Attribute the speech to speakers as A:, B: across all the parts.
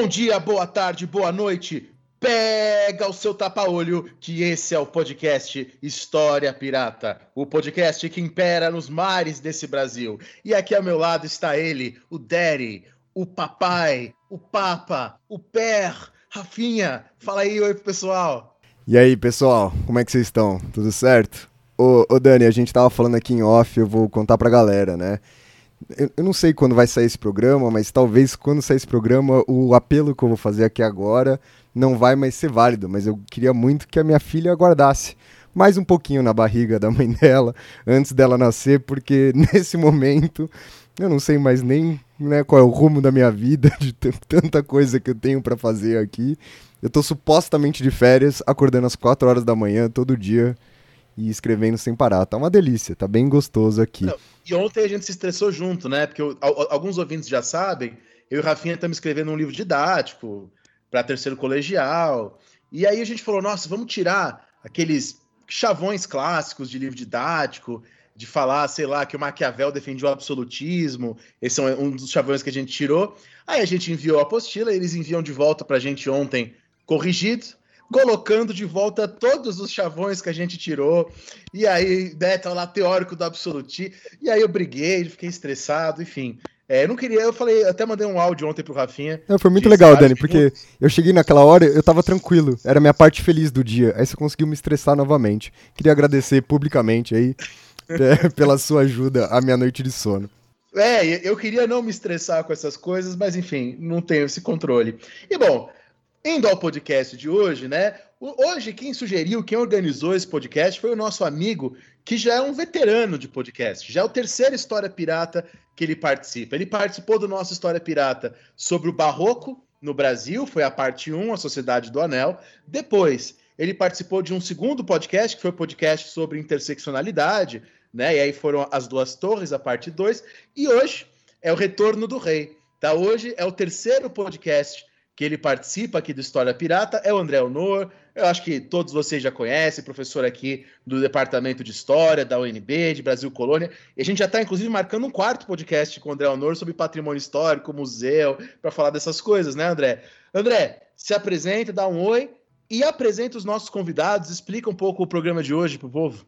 A: Bom dia, boa tarde, boa noite. Pega o seu tapa-olho, que esse é o podcast História Pirata, o podcast que impera nos mares desse Brasil. E aqui ao meu lado está ele, o Daddy, o papai, o papa, o per, Rafinha. Fala aí, oi pessoal.
B: E aí, pessoal, como é que vocês estão? Tudo certo? Ô, ô Dani, a gente tava falando aqui em off, eu vou contar pra galera, né? Eu, não sei quando vai sair esse programa, mas talvez quando sair esse programa, o apelo que eu vou fazer aqui agora não vai mais ser válido. Mas eu queria muito que a minha filha aguardasse mais um pouquinho na barriga da mãe dela antes dela nascer, porque nesse momento eu não sei mais nem né, qual é o rumo da minha vida, de tanta coisa que eu tenho pra fazer aqui. Eu tô supostamente de férias, acordando às 4 horas da manhã todo dia e escrevendo sem parar. Tá uma delícia, tá bem gostoso aqui.
A: Não, E ontem a gente se estressou junto, né? Porque eu- al- al- alguns ouvintes já sabem, eu e o Rafinha estamos escrevendo um livro didático para terceiro colegial. E aí a gente falou, nossa, vamos tirar aqueles chavões clássicos de livro didático, de falar, sei lá, que o Maquiavel defendia o absolutismo. Esse é um dos chavões que a gente tirou. Aí a gente enviou a apostila, eles enviam de volta para a gente ontem corrigido, colocando de volta todos os chavões que a gente tirou. E aí, né, tá lá teórico do absolutismo. E aí eu briguei, fiquei estressado, enfim. É, eu não queria, eu falei, até mandei um áudio ontem pro Rafinha.
B: Não, foi muito legal, Dani, porque
A: minutos.
B: eu cheguei naquela hora, eu tava tranquilo, era a minha parte feliz do dia. Aí você conseguiu me estressar novamente. Queria agradecer publicamente aí é, pela sua ajuda à minha noite de sono.
A: É, eu queria não me estressar com essas coisas, mas enfim, não tenho esse controle. E bom, indo ao podcast de hoje, né? Hoje quem sugeriu, quem organizou esse podcast foi o nosso amigo, que já é um veterano de podcast, já é o terceiro História Pirata que ele participa. Ele participou do nosso História Pirata sobre o Barroco no Brasil, foi a parte 1, a Sociedade do Anel. Depois, ele participou de um segundo podcast, que foi o podcast sobre interseccionalidade, né? E aí foram as duas torres, a parte 2. E hoje é o Retorno do Rei. Tá? Hoje é o terceiro podcast que ele participa aqui do História Pirata, é o André Honor. Eu acho que todos vocês já conhecem, professor aqui do Departamento de História, da UNB, de Brasil Colônia. E a gente já está, inclusive, marcando um quarto podcast com o André Honor sobre patrimônio histórico, museu, para falar dessas coisas, né, André? André, se apresenta, dá um oi e apresenta os nossos convidados, explica um pouco o programa de hoje para o povo.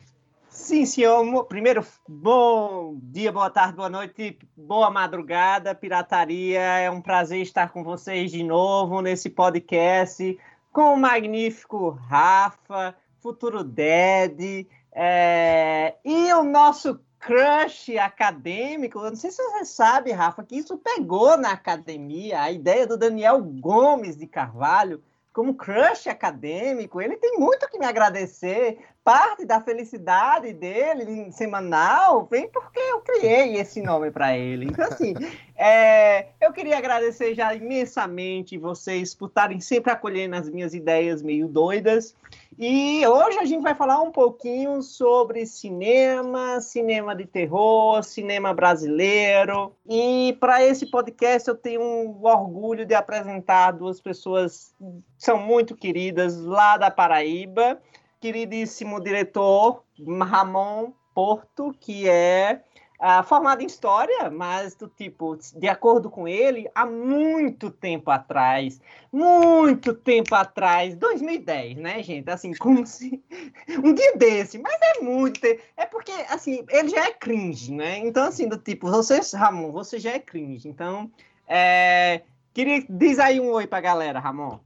C: Sim, senhor. Primeiro, bom dia, boa tarde, boa noite, boa madrugada, pirataria. É um prazer estar com vocês de novo nesse podcast com o magnífico Rafa, futuro Ded, é, e o nosso crush acadêmico. Eu não sei se você sabe, Rafa, que isso pegou na academia. A ideia do Daniel Gomes de Carvalho como crush acadêmico, ele tem muito que me agradecer. Parte da felicidade dele em semanal vem porque eu criei esse nome para ele. Então, assim, é, eu queria agradecer já imensamente vocês por estarem sempre acolhendo as minhas ideias meio doidas. E hoje a gente vai falar um pouquinho sobre cinema, cinema de terror, cinema brasileiro. E para esse podcast eu tenho um orgulho de apresentar duas pessoas que são muito queridas lá da Paraíba. Queridíssimo diretor Ramon Porto, que é ah, formado em história, mas do tipo, de acordo com ele, há muito tempo atrás, muito tempo atrás, 2010, né, gente? Assim, como se um dia desse, mas é muito, é porque assim, ele já é cringe, né? Então assim, do tipo, você, Ramon, você já é cringe. Então, é, queria diz aí um oi pra galera, Ramon.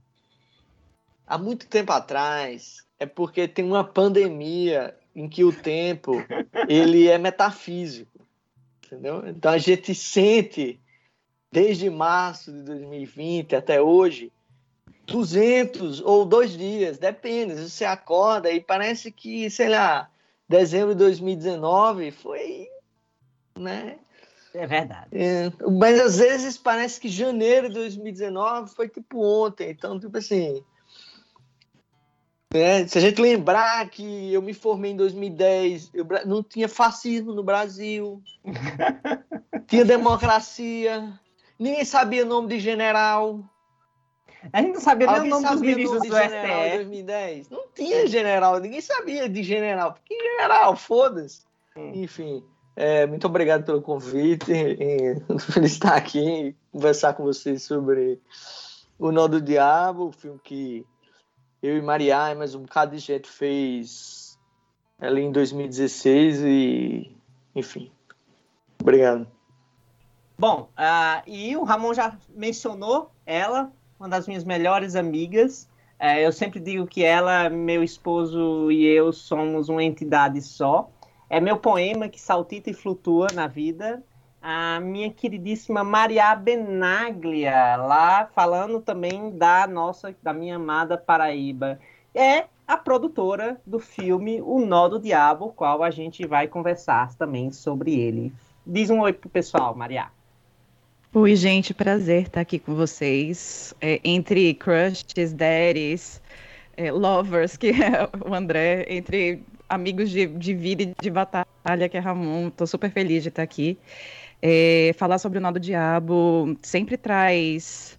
D: há muito tempo atrás é porque tem uma pandemia em que o tempo ele é metafísico, entendeu? Então a gente sente desde março de 2020 até hoje 200 ou dois dias, depende. Você acorda e parece que, sei lá, dezembro de 2019 foi, né?
C: É verdade.
D: É, mas às vezes parece que janeiro de 2019 foi tipo ontem. Então, tipo assim. Né, se a gente lembrar que eu me formei em 2010, eu, não tinha fascismo no Brasil, tinha democracia, ninguém sabia o nome de general.
C: A gente não sabia nem o
D: Alguém
C: nome dos
D: sabia o
C: ministros
D: nome
C: do
D: em
C: STF.
D: 2010? Não tinha general, ninguém sabia de general. Que general, foda-se.
C: Hum.
D: Enfim, é, muito obrigado pelo convite, e, por estar aqui e conversar com vocês sobre O Nó do Diabo, o filme que eu e Maria e mais um bocado de gente fez ali em 2016 e, enfim, obrigado.
C: Bom, ah, e o Ramon já mencionou ela, uma das minhas melhores amigas. É, eu sempre digo que ela, meu esposo e eu somos uma entidade só. É meu poema que saltita e flutua na vida. A minha queridíssima Maria Benaglia, lá falando também da nossa, da minha amada Paraíba. É a produtora do filme O Nó do Diabo, qual a gente vai conversar também sobre ele. Diz um oi pro pessoal, Maria.
E: Oi, gente, prazer estar aqui com vocês. É, entre crushes, daddies, é, lovers, que é o André, entre amigos de, de vida e de batalha, que é Ramon. Estou super feliz de estar aqui. É, falar sobre o Nó do Diabo sempre traz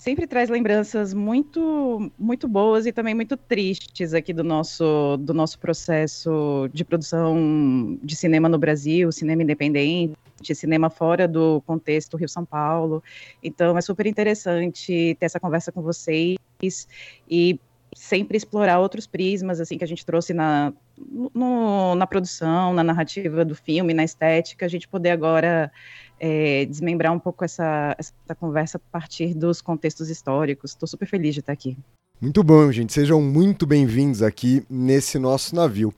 E: sempre traz lembranças muito muito boas e também muito tristes aqui do nosso do nosso processo de produção de cinema no Brasil, cinema independente, cinema fora do contexto Rio São Paulo. Então é super interessante ter essa conversa com vocês e sempre explorar outros prismas assim que a gente trouxe na no, na produção, na narrativa do filme, na estética, a gente poder agora é, desmembrar um pouco essa, essa conversa a partir dos contextos históricos. Estou super feliz de estar aqui.
B: Muito bom, gente. Sejam muito bem-vindos aqui nesse nosso navio.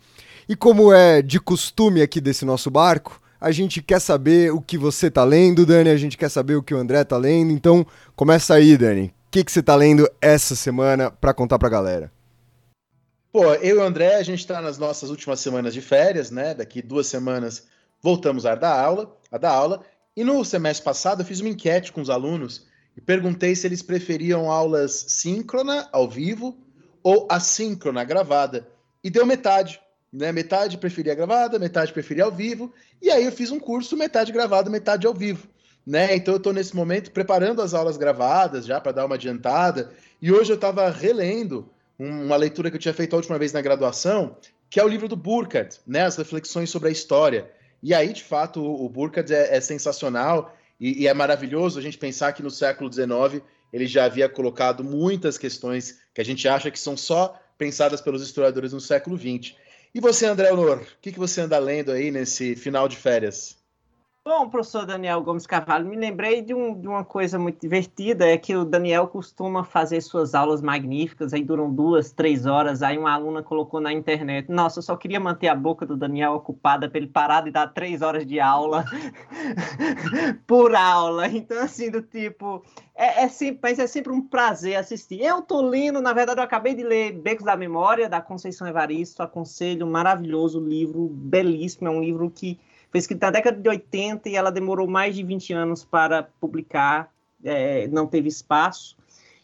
B: E como é de costume aqui desse nosso barco, a gente quer saber o que você tá lendo, Dani, a gente quer saber o que o André tá lendo. Então, começa aí, Dani. Que, que você tá lendo essa semana para contar pra galera?
A: Pô, eu e o André, a gente está nas nossas últimas semanas de férias, né? Daqui duas semanas voltamos a dar aula, a dar aula. E no semestre passado eu fiz uma enquete com os alunos e perguntei se eles preferiam aulas síncrona, ao vivo, ou assíncrona, gravada. E deu metade, né? Metade preferia gravada, metade preferia ao vivo. E aí eu fiz um curso metade gravado, metade ao vivo. Né? Então eu estou nesse momento preparando as aulas gravadas já para dar uma adiantada. E hoje eu estava relendo uma leitura que eu tinha feito a última vez na graduação, que é o livro do Burkhardt, né? As reflexões sobre a história. E aí, de fato, o Burkhardt é, é sensacional e, e, é maravilhoso a gente pensar que no século XIX ele já havia colocado muitas questões que a gente acha que são só pensadas pelos historiadores no século XX. E você, André Honor, o que, que você anda lendo aí nesse final de férias?
C: Bom, professor Daniel Gomes Carvalho, me lembrei de, um, de, uma coisa muito divertida, é que o Daniel costuma fazer suas aulas magníficas, aí duram duas, três horas, aí uma aluna colocou na internet, nossa, eu só queria manter a boca do Daniel ocupada para ele parar de dar três horas de aula por aula, então assim, do tipo, é, é, sempre, mas é sempre um prazer assistir. Eu tô lendo, na verdade eu acabei de ler Becos da Memória, da Conceição Evaristo, aconselho, maravilhoso livro, belíssimo, é um livro que foi escrita na década de 80 e ela demorou mais de 20 anos para publicar, é, não teve espaço.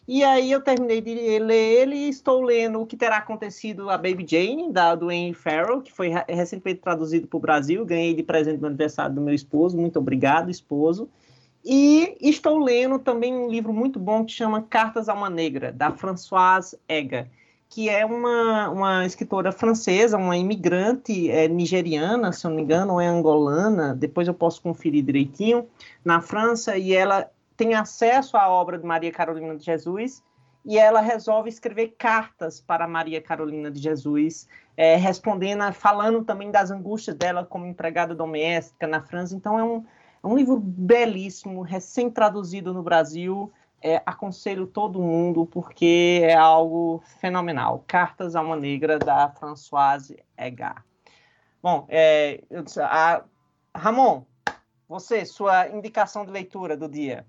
C: E aí eu terminei de ler ele e estou lendo o que terá acontecido a Baby Jane, da do Wayne Farrell, que foi recentemente traduzido para o Brasil, ganhei de presente no aniversário do meu esposo, muito obrigado, esposo. E estou lendo também um livro muito bom que chama Cartas a uma Negra, da Françoise Ega que é uma, uma escritora francesa, uma imigrante é, nigeriana, se eu não me engano, ou é angolana, depois eu posso conferir direitinho, na França, e ela tem acesso à obra de Maria Carolina de Jesus, e ela resolve escrever cartas para Maria Carolina de Jesus, é, respondendo, falando também das angústias dela como empregada doméstica na França. Então é um, é um livro belíssimo, recém-traduzido no Brasil, é, aconselho todo mundo porque é algo fenomenal. Cartas a uma Negra, da Françoise Egar. Bom, é, a, Ramon, você, sua indicação de leitura do dia.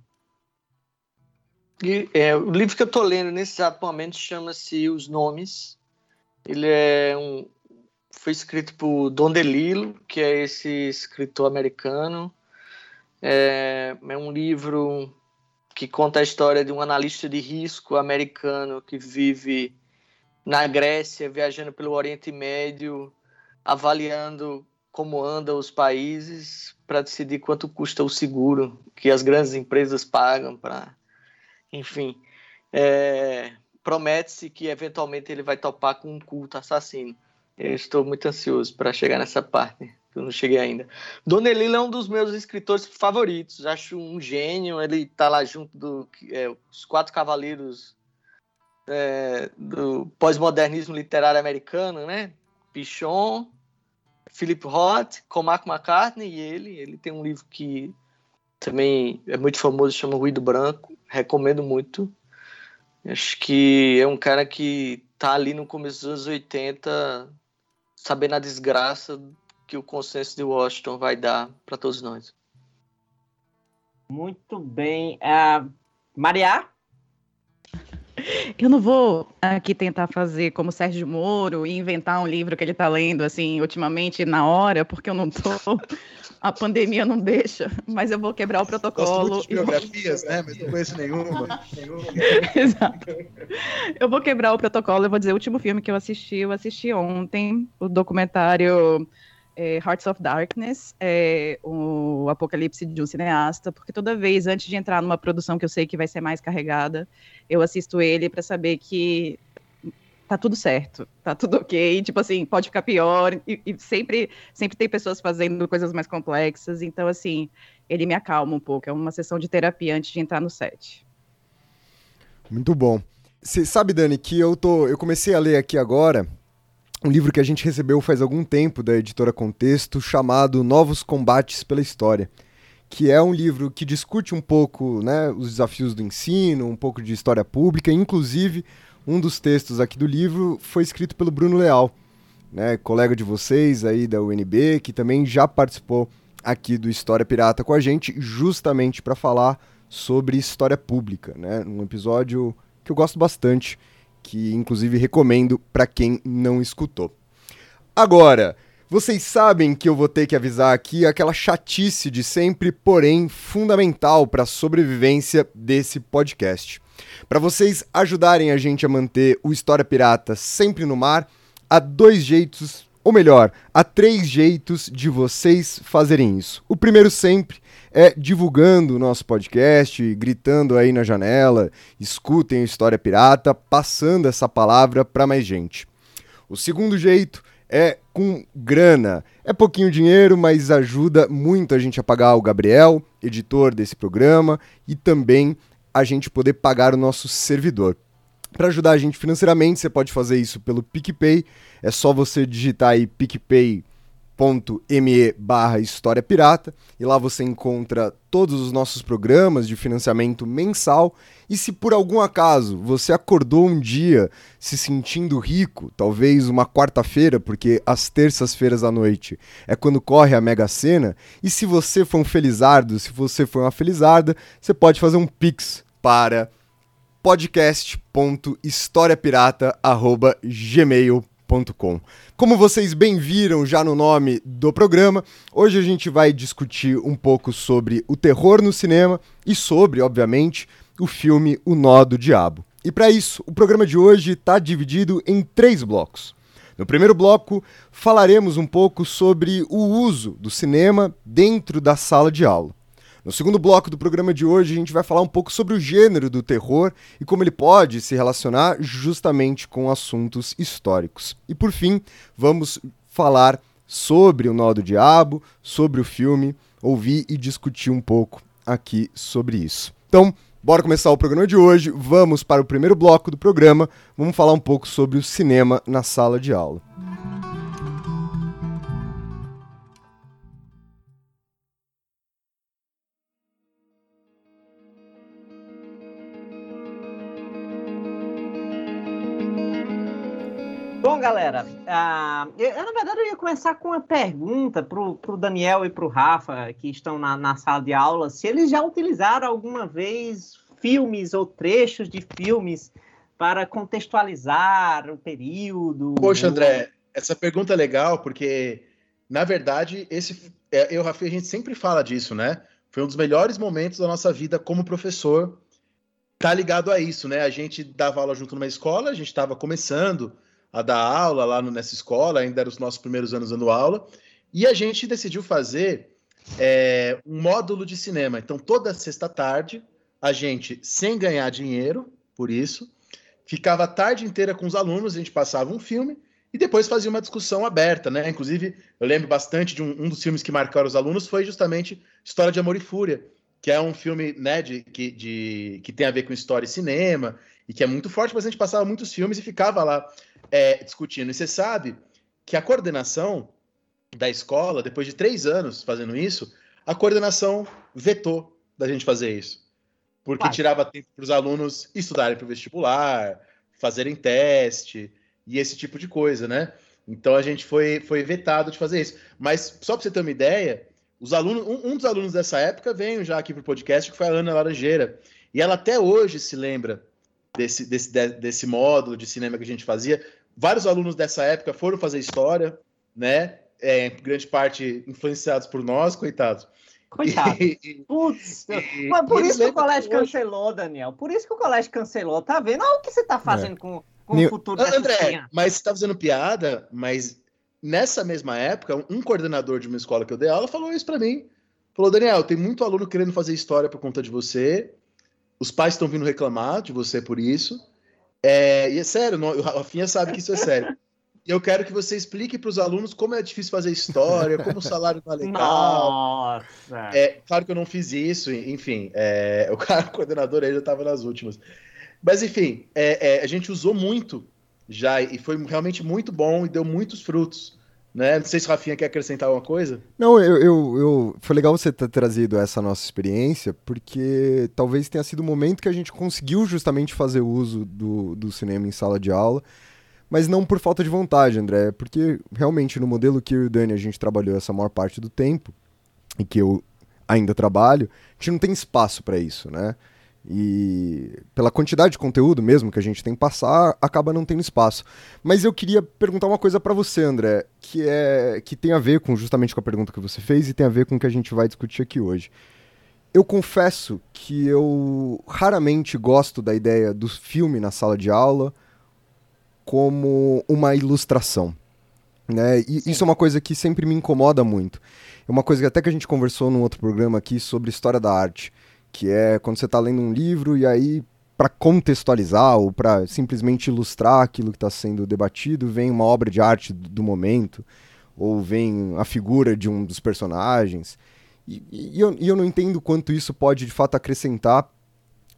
D: É, o livro que eu estou lendo nesse exato momento chama-se Os Nomes. Ele é um, foi escrito por Don DeLillo, que é esse escritor americano. É, é um livro que conta a história de um analista de risco americano que vive na Grécia, viajando pelo Oriente Médio, avaliando como andam os países para decidir quanto custa o seguro que as grandes empresas pagam para, enfim, é, promete-se que eventualmente ele vai topar com um culto assassino. Eu estou muito ansioso para chegar nessa parte eu não cheguei ainda. Donnelly é um dos meus escritores favoritos. Acho um gênio. Ele está lá junto dos é, quatro cavaleiros é, do pós-modernismo literário americano, né? Pichon, Philip Roth, Cormac McCartney e ele. Ele tem um livro que também é muito famoso, chama Ruído Branco. Recomendo muito. Acho que é um cara que tá ali no começo dos anos 80, sabendo a desgraça que o consenso de Washington vai dar para todos nós.
C: Muito bem. Uh, Maria?
E: Eu não vou aqui tentar fazer como Sérgio Moro e inventar um livro que ele está lendo assim ultimamente na hora, porque eu não tô. A pandemia não deixa, mas eu vou quebrar o protocolo.
A: Gosto de biografias, vou... né? Mas não conheço nenhuma. nenhuma.
E: Exato. Eu vou quebrar o protocolo, eu vou dizer o último filme que eu assisti, eu assisti ontem, o documentário é, Hearts of Darkness, é, o Apocalipse de um cineasta, porque toda vez antes de entrar numa produção que eu sei que vai ser mais carregada, eu assisto ele para saber que tá tudo certo, tá tudo ok, tipo assim, pode ficar pior, e, e, sempre, sempre tem pessoas fazendo coisas mais complexas, então assim, ele me acalma um pouco, é uma sessão de terapia antes de entrar no set.
B: Muito bom. Você sabe, Dani, que eu tô, eu comecei a ler aqui agora um livro que a gente recebeu faz algum tempo da editora Contexto, chamado Novos Combates pela História, que é um livro que discute um pouco né, os desafios do ensino, um pouco de história pública, inclusive um dos textos aqui do livro foi escrito pelo Bruno Leal, né, colega de vocês aí da UNB, que também já participou aqui do História Pirata com a gente, justamente para falar sobre história pública, né, um episódio que eu gosto bastante que inclusive recomendo para quem não escutou. Agora, vocês sabem que eu vou ter que avisar aqui aquela chatice de sempre, porém fundamental para a sobrevivência desse podcast. Para vocês ajudarem a gente a manter o História Pirata sempre no mar, há dois jeitos, ou melhor, há três jeitos de vocês fazerem isso. O primeiro sempre é divulgando o nosso podcast, gritando aí na janela, escutem a História Pirata, passando essa palavra para mais gente. O segundo jeito é com grana. É pouquinho dinheiro, mas ajuda muito a gente a pagar o Gabriel, editor desse programa, e também a gente poder pagar o nosso servidor. Para ajudar a gente financeiramente, você pode fazer isso pelo PicPay. É só você digitar aí PicPay me barra História Pirata. E lá você encontra todos os nossos programas de financiamento mensal. E se por algum acaso você acordou um dia se sentindo rico, talvez uma quarta-feira, porque às terças-feiras à noite é quando corre a Mega Sena, e se você for um felizardo, se você for uma felizarda, você pode fazer um pix para podcast.historiapirata@gmail.com como vocês bem viram já no nome do programa, hoje a gente vai discutir um pouco sobre o terror no cinema e sobre, obviamente, o filme O Nó do Diabo. E para isso, o programa de hoje está dividido em três blocos. No primeiro bloco, falaremos um pouco sobre o uso do cinema dentro da sala de aula. No segundo bloco do programa de hoje, a gente vai falar um pouco sobre o gênero do terror e como ele pode se relacionar justamente com assuntos históricos. E por fim, vamos falar sobre o Nó do Diabo, sobre o filme, ouvir e discutir um pouco aqui sobre isso. Então, bora começar o programa de hoje. Vamos para o primeiro bloco do programa. Vamos falar um pouco sobre o cinema na sala de aula.
C: Galera, uh, eu, na verdade eu ia começar com uma pergunta para o Daniel e para o Rafa, que estão na, na, sala de aula, se eles já utilizaram alguma vez filmes ou trechos de filmes para contextualizar o período.
A: Poxa, André, essa pergunta é legal, porque, na verdade, esse, é, eu Rafa, a gente sempre fala disso, né? foi um dos melhores momentos da nossa vida como professor. Tá ligado a isso, né? A gente dava aula junto numa escola, a gente estava começando a dar aula lá no, nessa escola, ainda eram os nossos primeiros anos dando aula, e a gente decidiu fazer é, um módulo de cinema. Então, toda sexta tarde, a gente, sem ganhar dinheiro por isso, ficava a tarde inteira com os alunos, a gente passava um filme e depois fazia uma discussão aberta, né? Inclusive, eu lembro bastante de um, um dos filmes que marcaram os alunos foi justamente História de Amor e Fúria, que é um filme né, de, que, de, que tem a ver com história e cinema, e que é muito forte, mas a gente passava muitos filmes e ficava lá é, discutindo. E você sabe que a coordenação da escola, depois de três anos fazendo isso, a coordenação vetou da gente fazer isso. Porque tirava tempo para os alunos estudarem para o vestibular, fazerem teste e esse tipo de coisa, né? Então a gente foi, foi vetado de fazer isso. Mas só para você ter uma ideia, os alunos, um, um dos alunos dessa época veio já aqui para o podcast, que foi a Ana Laranjeira. E ela até hoje se lembra desse, desse, desse módulo de cinema que a gente fazia. Vários alunos dessa época foram fazer história, né? É, em grande parte influenciados por nós, coitados.
C: Coitado. Putz, e, mas por isso que o colégio hoje... cancelou, Daniel. Por isso que o colégio cancelou. Tá vendo? Olha o que você tá fazendo é. com, com o futuro
A: da André, mas você tá fazendo piada, mas nessa mesma época, um coordenador de uma escola que eu dei aula falou isso para mim. Falou, Daniel, tem muito aluno querendo fazer história por conta de você. Os pais estão vindo reclamar de você por isso. É, e é sério, não, a Rafinha sabe que isso é sério. E eu quero que você explique para os alunos como é difícil fazer história, como o salário não é legal.
C: Nossa!
A: É, claro que eu não fiz isso, enfim, é, o cara, o coordenador aí já estava nas últimas. Mas, enfim, é, é, a gente usou muito já e foi realmente muito bom e deu muitos frutos. Né? Não sei se o Rafinha quer acrescentar alguma coisa.
B: Não, eu, eu, eu, foi legal você ter trazido essa nossa experiência, porque talvez tenha sido o momento que a gente conseguiu justamente fazer uso do, do cinema em sala de aula mas não por falta de vontade, André, porque realmente no modelo que eu e o Dani a gente trabalhou essa maior parte do tempo, e que eu ainda trabalho, a gente não tem espaço para isso, né? E pela quantidade de conteúdo mesmo que a gente tem que passar, acaba não tendo espaço. Mas eu queria perguntar uma coisa para você, André, que é que tem a ver com justamente com a pergunta que você fez e tem a ver com o que a gente vai discutir aqui hoje. Eu confesso que eu raramente gosto da ideia do filme na sala de aula como uma ilustração. Né? E Sim. isso é uma coisa que sempre me incomoda muito. É uma coisa que até que a gente conversou num outro programa aqui sobre história da arte, que é quando você está lendo um livro e aí para contextualizar ou para simplesmente ilustrar aquilo que está sendo debatido, vem uma obra de arte do momento, ou vem a figura de um dos personagens. E, e, eu, e eu não entendo quanto isso pode de fato acrescentar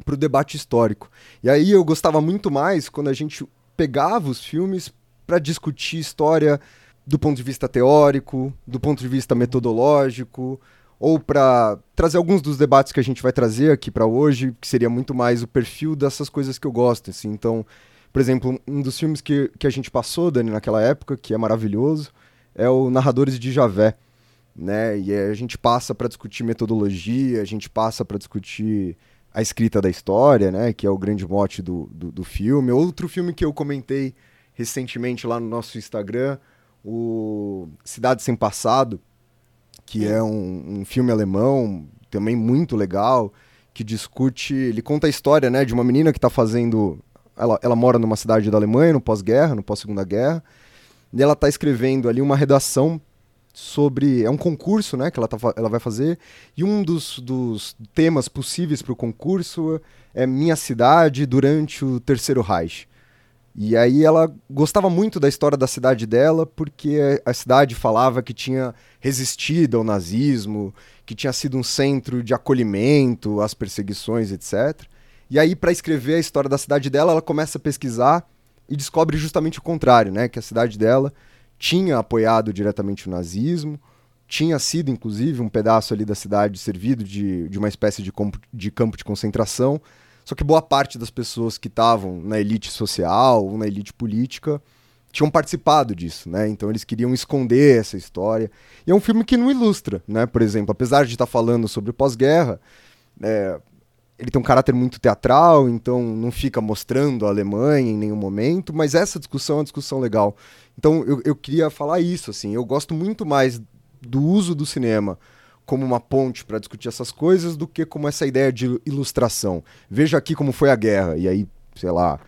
B: para o debate histórico. E aí eu gostava muito mais quando a gente pegava os filmes para discutir história do ponto de vista teórico, do ponto de vista metodológico, ou para trazer alguns dos debates que a gente vai trazer aqui para hoje, que seria muito mais o perfil dessas coisas que eu gosto. Assim. Então, por exemplo, um dos filmes que, que a gente passou, Dani, naquela época, que é maravilhoso, é o Narradores de Javé. Né? E a gente passa para discutir metodologia, a gente passa para discutir a escrita da história, né? Que é o grande mote do, do, do, filme. Outro filme que eu comentei recentemente lá no nosso Instagram, o Cidade Sem Passado, que é um, um filme alemão também muito legal, que discute, ele conta a história, né, de uma menina que está fazendo, ela, ela mora numa cidade da Alemanha no pós-guerra, no pós-segunda guerra, e ela está escrevendo ali uma redação sobre. É um concurso né, que ela, tá, ela vai fazer. E um dos, dos temas possíveis para o concurso é Minha Cidade durante o Terceiro Reich. E aí ela gostava muito da história da cidade dela, porque a cidade falava que tinha resistido ao nazismo, que tinha sido um centro de acolhimento às perseguições, etc. E aí, para escrever a história da cidade dela, ela começa a pesquisar e descobre justamente o contrário, né? Que a cidade dela tinha apoiado diretamente o nazismo, tinha sido, inclusive, um pedaço ali da cidade servido de, de uma espécie de, de campo de concentração, só que boa parte das pessoas que estavam na elite social ou na elite política tinham participado disso, né? Então eles queriam esconder essa história. E é um filme que não ilustra, né? Por exemplo, apesar de estar falando sobre pós-guerra, é, ele tem um caráter muito teatral, então não fica mostrando a Alemanha em nenhum momento, mas essa discussão é uma discussão legal. Então eu, eu queria falar isso, assim, eu gosto muito mais do uso do cinema como uma ponte para discutir essas coisas do que como essa ideia de ilustração. Veja aqui como foi a guerra, e aí, sei lá,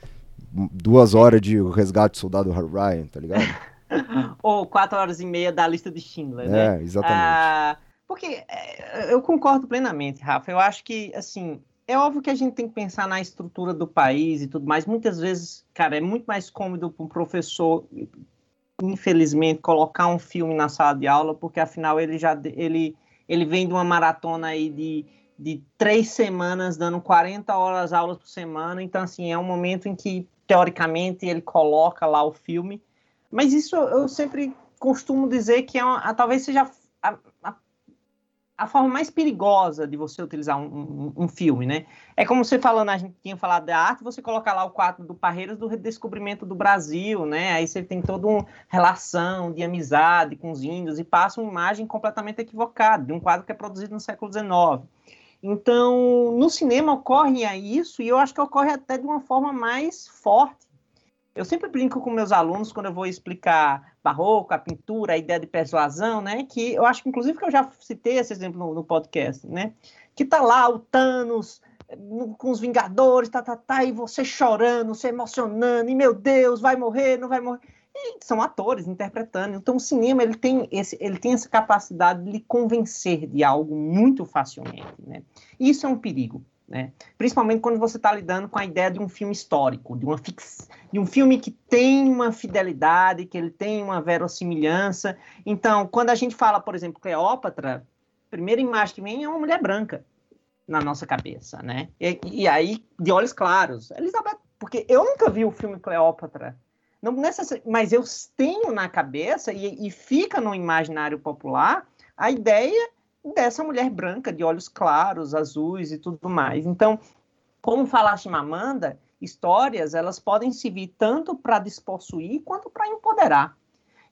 B: duas horas de resgate do soldado Ryan, tá ligado?
C: Ou quatro horas e meia da lista de Schindler,
B: É,
C: né?
B: exatamente.
C: Ah, porque é, eu concordo plenamente, Rafa. Eu acho que, assim, é óbvio que a gente tem que pensar na estrutura do país e tudo mais. Muitas vezes, cara, é muito mais cômodo para um professor, infelizmente, colocar um filme na sala de aula, porque afinal ele já ele, ele vem de uma maratona aí de, de três semanas, dando 40 horas aulas por semana. Então, assim, é um momento em que, teoricamente, ele coloca lá o filme. Mas isso eu sempre costumo dizer que é uma, talvez seja a, a, a, forma mais perigosa de você utilizar um, um, um, filme, né? É como você falando, a gente tinha falado da arte, você colocar lá o quadro do Parreiras do redescobrimento do Brasil, né? Aí você tem toda uma relação de amizade com os índios e passa uma imagem completamente equivocada de um quadro que é produzido no século XIX. Então, no cinema ocorre isso e eu acho que ocorre até de uma forma mais forte eu sempre brinco com meus alunos quando eu vou explicar barroco, a pintura, a ideia de persuasão, né? Que eu acho que, inclusive, que eu já citei esse exemplo no, no podcast, né? Que tá lá o Thanos com os Vingadores, tá, tá, tá, e você chorando, se emocionando, e meu Deus, vai morrer, não vai morrer. E são atores interpretando. Então, o cinema ele tem, esse, ele tem essa capacidade de lhe convencer de algo muito facilmente, né? Isso é um perigo. Né? Principalmente quando você está lidando com a ideia de um filme histórico, de, uma fix... de um filme que tem uma fidelidade, que ele tem uma verossimilhança. Então, quando a gente fala, por exemplo, Cleópatra, a primeira imagem que vem é uma mulher branca na nossa cabeça, né? E, e aí, de olhos claros. Elizabeth, porque eu nunca vi o filme Cleópatra, não mas eu tenho na cabeça e, e fica no imaginário popular a ideia dessa mulher branca, de olhos claros, azuis e tudo mais. Então, como falaste, Mamanda, histórias elas podem servir tanto para despossuir quanto para empoderar.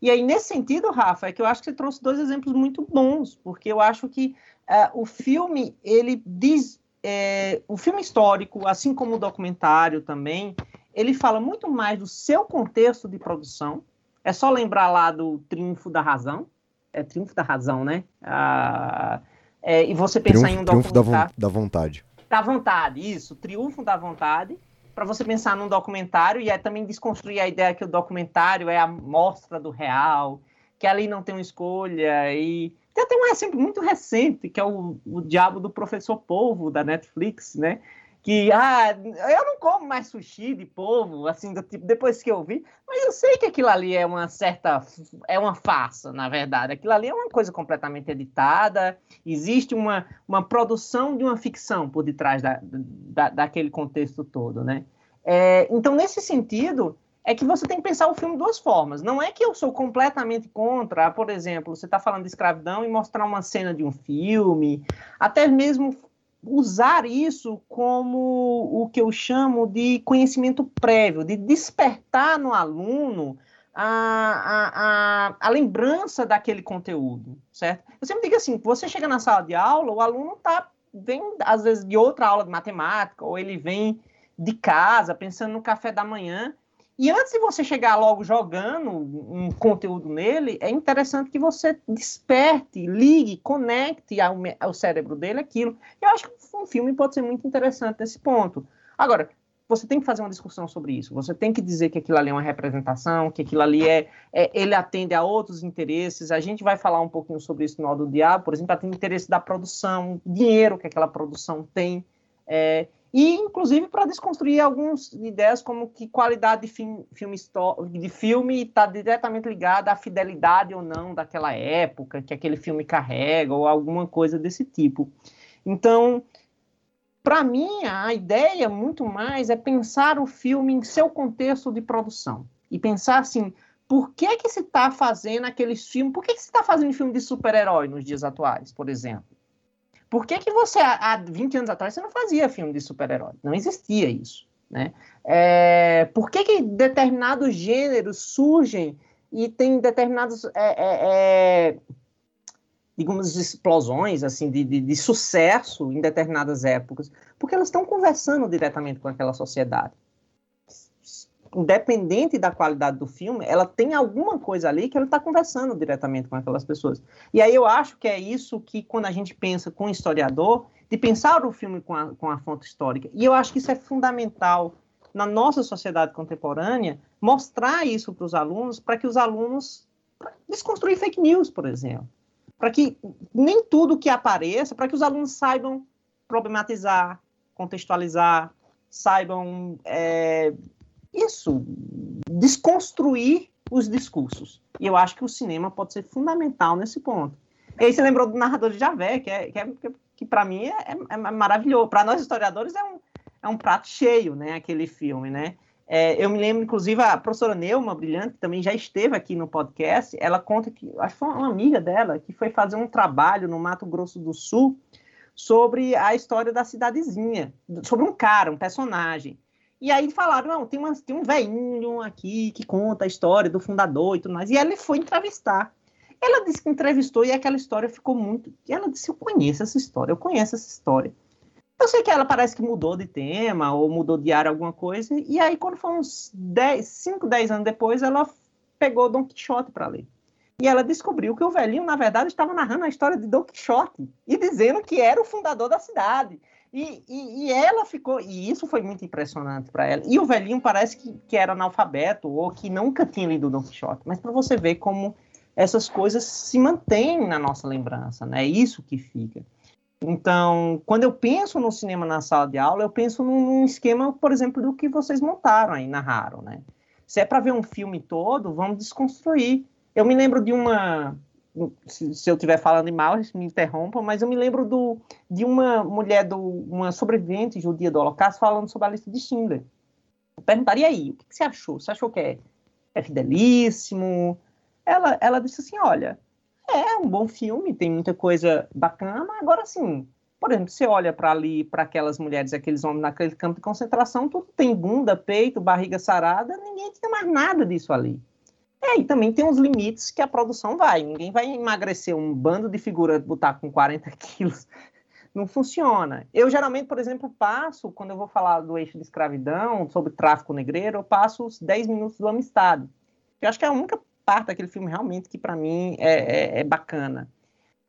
C: E aí, nesse sentido, Rafa, é que eu acho que você trouxe dois exemplos muito bons, porque eu acho que uh, o filme, ele diz. É, o filme histórico, assim como o documentário também, ele fala muito mais do seu contexto de produção. É só lembrar lá do Triunfo da Razão, é Triunfo da Razão, né? Ah, é, e você pensar
B: triunfo,
C: em um
B: triunfo
C: documentário...
B: da, vontade.
C: Da vontade, isso. Triunfo da vontade. Para você pensar num documentário e é também desconstruir a ideia que o documentário é a mostra do real, que ali não tem uma escolha e tem até um exemplo muito recente que é o, o Diabo do Professor Polvo da Netflix, né? Que ah, eu não como mais sushi de povo, assim, do tipo, depois que eu vi, mas eu sei que aquilo ali é uma certa, é uma farsa, na verdade, aquilo ali é uma coisa completamente editada, existe uma, uma produção de uma ficção por detrás da, da, daquele contexto todo, né? É, então, nesse sentido, é que você tem que pensar o filme de duas formas. Não é que eu sou completamente contra, por exemplo, você está falando de escravidão e mostrar uma cena de um filme, até mesmo usar isso como o que eu chamo de conhecimento prévio, de despertar no aluno a, a, a, a, lembrança daquele conteúdo, certo? Eu sempre digo assim, você chega na sala de aula, o aluno tá, vem, às vezes, de outra aula de matemática, ou ele vem de casa, pensando no café da manhã, e antes de você chegar logo jogando um conteúdo nele, é interessante que você desperte, ligue, conecte ao, ao cérebro dele aquilo. Eu acho que um filme pode ser muito interessante nesse ponto. Agora, você tem que fazer uma discussão sobre isso. Você tem que dizer que aquilo ali é uma representação, que aquilo ali é, é ele atende a outros interesses. A gente vai falar um pouquinho sobre isso no Nó do Diabo, por exemplo, atende interesse da produção, dinheiro que aquela produção tem. É, e inclusive para desconstruir algumas ideias como que qualidade de filme, de filme está diretamente ligada à fidelidade ou não daquela época que aquele filme carrega ou alguma coisa desse tipo. Então, para mim, a ideia muito mais é pensar o filme em seu contexto de produção e pensar assim, por que que se está fazendo aqueles filmes? Por que que se está fazendo filme de super-herói nos dias atuais, por exemplo? Por que, que você, há 20 anos atrás, você não fazia filme de super-herói? Não existia isso. Né? É, por que, que determinados gêneros surgem e tem determinados, é, é, é, digamos, explosões assim de, de, de, sucesso em determinadas épocas? Porque elas estão conversando diretamente com aquela sociedade. Independente da qualidade do filme, ela tem alguma coisa ali que ela está conversando diretamente com aquelas pessoas. E aí eu acho que é isso que, quando a gente pensa com o historiador, de pensar o filme com a, com a fonte histórica. E eu acho que isso é fundamental na nossa sociedade contemporânea, mostrar isso para os alunos, para que os alunos desconstruir fake news, por exemplo. Para que nem tudo que apareça, para que os alunos saibam problematizar, contextualizar, saibam é, isso, desconstruir os discursos. E eu acho que o cinema pode ser fundamental nesse ponto. E aí você lembrou do narrador de Javé, que, é, que, é, que para mim é, é, é maravilhoso. Para nós historiadores é um, é um prato cheio, né? Aquele filme, né? É, eu me lembro, inclusive, a professora Neuma Brilhante, que também já esteve aqui no podcast, ela conta que, acho que foi uma amiga dela, que foi fazer um trabalho no Mato Grosso do Sul sobre a história da cidadezinha, sobre um cara, um personagem. E aí falaram, não, tem, uma, tem um velhinho aqui que conta a história do fundador e tudo mais. E ela foi entrevistar. Ela disse que entrevistou e aquela história ficou muito. E ela disse: Eu conheço essa história, eu conheço essa história. Eu sei que ela parece que mudou de tema ou mudou de área alguma coisa. E aí, quando foi uns 10, 5, 10 anos depois, ela pegou Don Quixote para ler. E ela descobriu que o velhinho, na verdade, estava narrando a história de Don Quixote e dizendo que era o fundador da cidade. E, e, e ela ficou. E isso foi muito impressionante para ela. E o velhinho parece que, que era analfabeto ou que nunca tinha lido Don Quixote. Mas para você ver como essas coisas se mantêm na nossa lembrança, né? É isso que fica. Então, quando eu penso no cinema na sala de aula, eu penso num esquema, por exemplo, do que vocês montaram aí, narraram, né? Se é para ver um filme todo, vamos desconstruir. Eu me lembro de uma. Se, se eu estiver falando mal, me interrompam, mas eu me lembro do, de uma mulher, do, uma sobrevivente judia do Holocausto, falando sobre a lista de Schindler. Eu perguntaria aí, o que, que você achou? Você achou que é, é fidelíssimo? ela, ela disse assim: olha, é um bom filme, tem muita coisa bacana, agora sim. Por exemplo, você olha para ali, para aquelas mulheres aqueles homens naquele campo de concentração, tudo tem bunda, peito, barriga sarada, ninguém tem mais nada disso ali. É, e também tem uns limites que a produção vai. Ninguém vai emagrecer um bando de figurante, botar com 40 quilos. Não funciona. Eu geralmente, por exemplo, passo, quando eu vou falar do eixo de escravidão, sobre tráfico negreiro, eu passo os 10 minutos do Amistad. Eu acho que é a única parte daquele filme realmente que para mim é, é, é, bacana.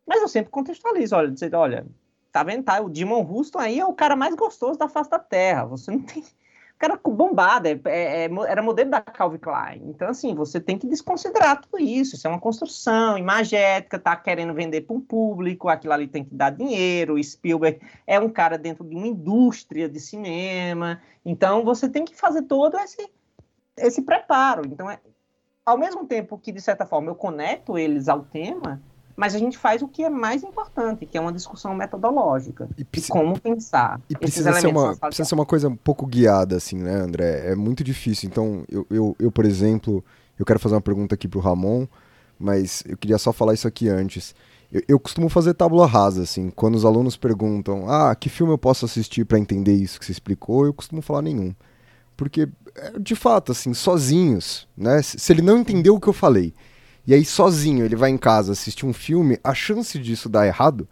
C: Mas eu sempre contextualizo, olha, dizer, olha, tá vendo, tá? O Dimon Houston aí é o cara mais gostoso da face da Terra. Você não tem. Cara bombado, é, é, é era modelo da Calvin Klein. Então, assim, você tem que desconsiderar tudo isso. Isso é uma construção imagética, tá querendo vender para um público, aquilo ali tem que dar dinheiro. Spielberg é um cara dentro de uma indústria de cinema. Então, você tem que fazer todo esse, esse preparo. Então, é, ao mesmo tempo que, de certa forma, eu conecto eles ao tema, mas a gente faz o que é mais importante, que é uma discussão metodológica e de como pensar.
B: E precisa, ser uma, precisa ser uma coisa um pouco guiada, assim, né, André? É muito difícil. Então, eu, eu, eu por exemplo, eu quero fazer uma pergunta aqui pro Ramon, mas eu queria só falar isso aqui antes. Eu, eu costumo fazer tábula rasa, assim, quando os alunos perguntam, ah, que filme eu posso assistir para entender isso que você explicou, eu costumo falar nenhum. Porque é, de fato, assim, sozinhos, né? Se ele não entendeu o que eu falei, e aí sozinho ele vai em casa assistir um filme, a chance disso dar errado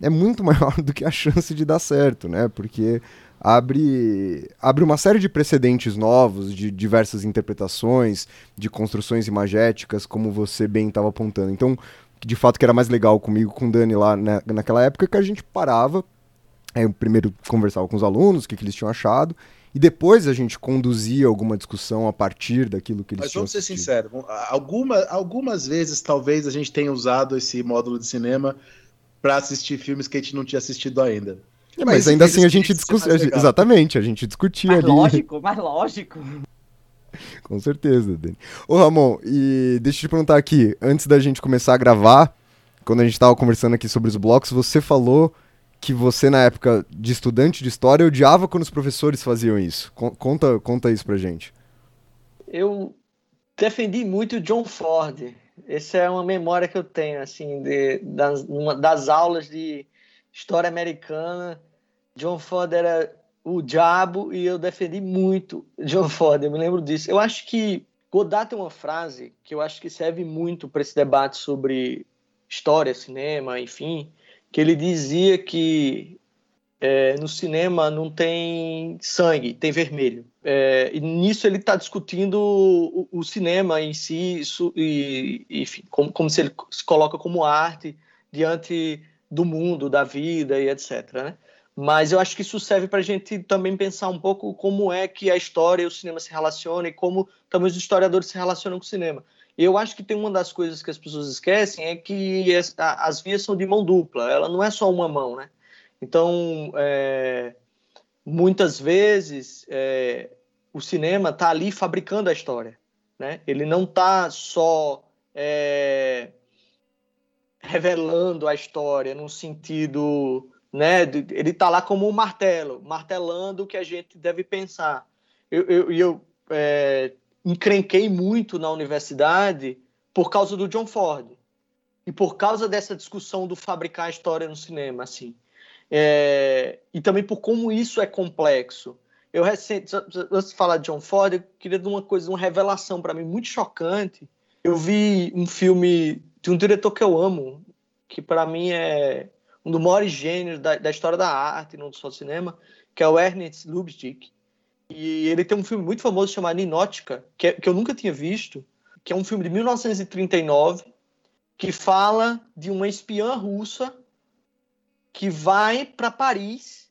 B: é muito maior do que a chance de dar certo, né? Porque abre, abre uma série de precedentes novos, de diversas interpretações, de construções imagéticas, como você bem estava apontando. Então, de fato, que era mais legal comigo, com o Dani lá né, naquela época, que a gente parava, aí, primeiro conversava com os alunos, o que, que eles tinham achado, e depois a gente conduzia alguma discussão a partir daquilo que eles
A: Mas vamos ser sinceros, alguma, algumas vezes talvez a gente tenha usado esse módulo de cinema para assistir filmes que a gente não tinha assistido ainda.
B: É, mas, mas ainda assim a gente discutia. Exatamente, a gente discutia
C: mais
B: ali.
C: Lógico, mais lógico.
B: Com certeza, Dani. Ô, Ramon, e deixa eu te perguntar aqui, antes da gente começar a gravar, quando a gente estava conversando aqui sobre os blocos, você falou que você, na época de estudante de história, odiava quando os professores faziam isso. Conta, conta isso pra gente.
D: Eu defendi muito John Ford. Essa é uma memória que eu tenho, assim, de, das, das aulas de história americana. John Ford era o diabo e eu defendi muito John Ford, eu me lembro disso. Eu acho que Godard tem uma frase que eu acho que serve muito para esse debate sobre história, cinema, enfim, que ele dizia que é, no cinema não tem sangue, tem vermelho. É, e nisso ele está discutindo o, o, cinema em si, isso, e, enfim, como, como se ele se coloca como arte diante do mundo, da vida e etc. Né? Mas eu acho que isso serve para a gente também pensar um pouco como é que a história e o cinema se relacionam e como também os historiadores se relacionam com o cinema. Eu acho que tem uma das coisas que as pessoas esquecem é que as, as vias são de mão dupla, ela não é só uma mão, né? Então, é, muitas vezes, é, o cinema está ali fabricando a história. Né? Ele não está só é, revelando a história no sentido. Né, ele está lá como um martelo, martelando o que a gente deve pensar. Eu, eu, eu é, encrenquei muito na universidade por causa do John Ford e por causa dessa discussão do fabricar a história no cinema, assim. É, e também por como isso é complexo. Eu recente, antes de falar de John Ford, eu queria dar uma coisa, uma revelação para mim muito chocante. Eu vi um filme de um diretor que eu amo, que para mim é um dos maiores gênios da, da, história da arte, não só do cinema, que é o Ernest Lubitsch. E ele tem um filme muito famoso chamado Ninótica, que, é, que eu nunca tinha visto, que é um filme de 1939, que fala de uma espiã russa que vai para Paris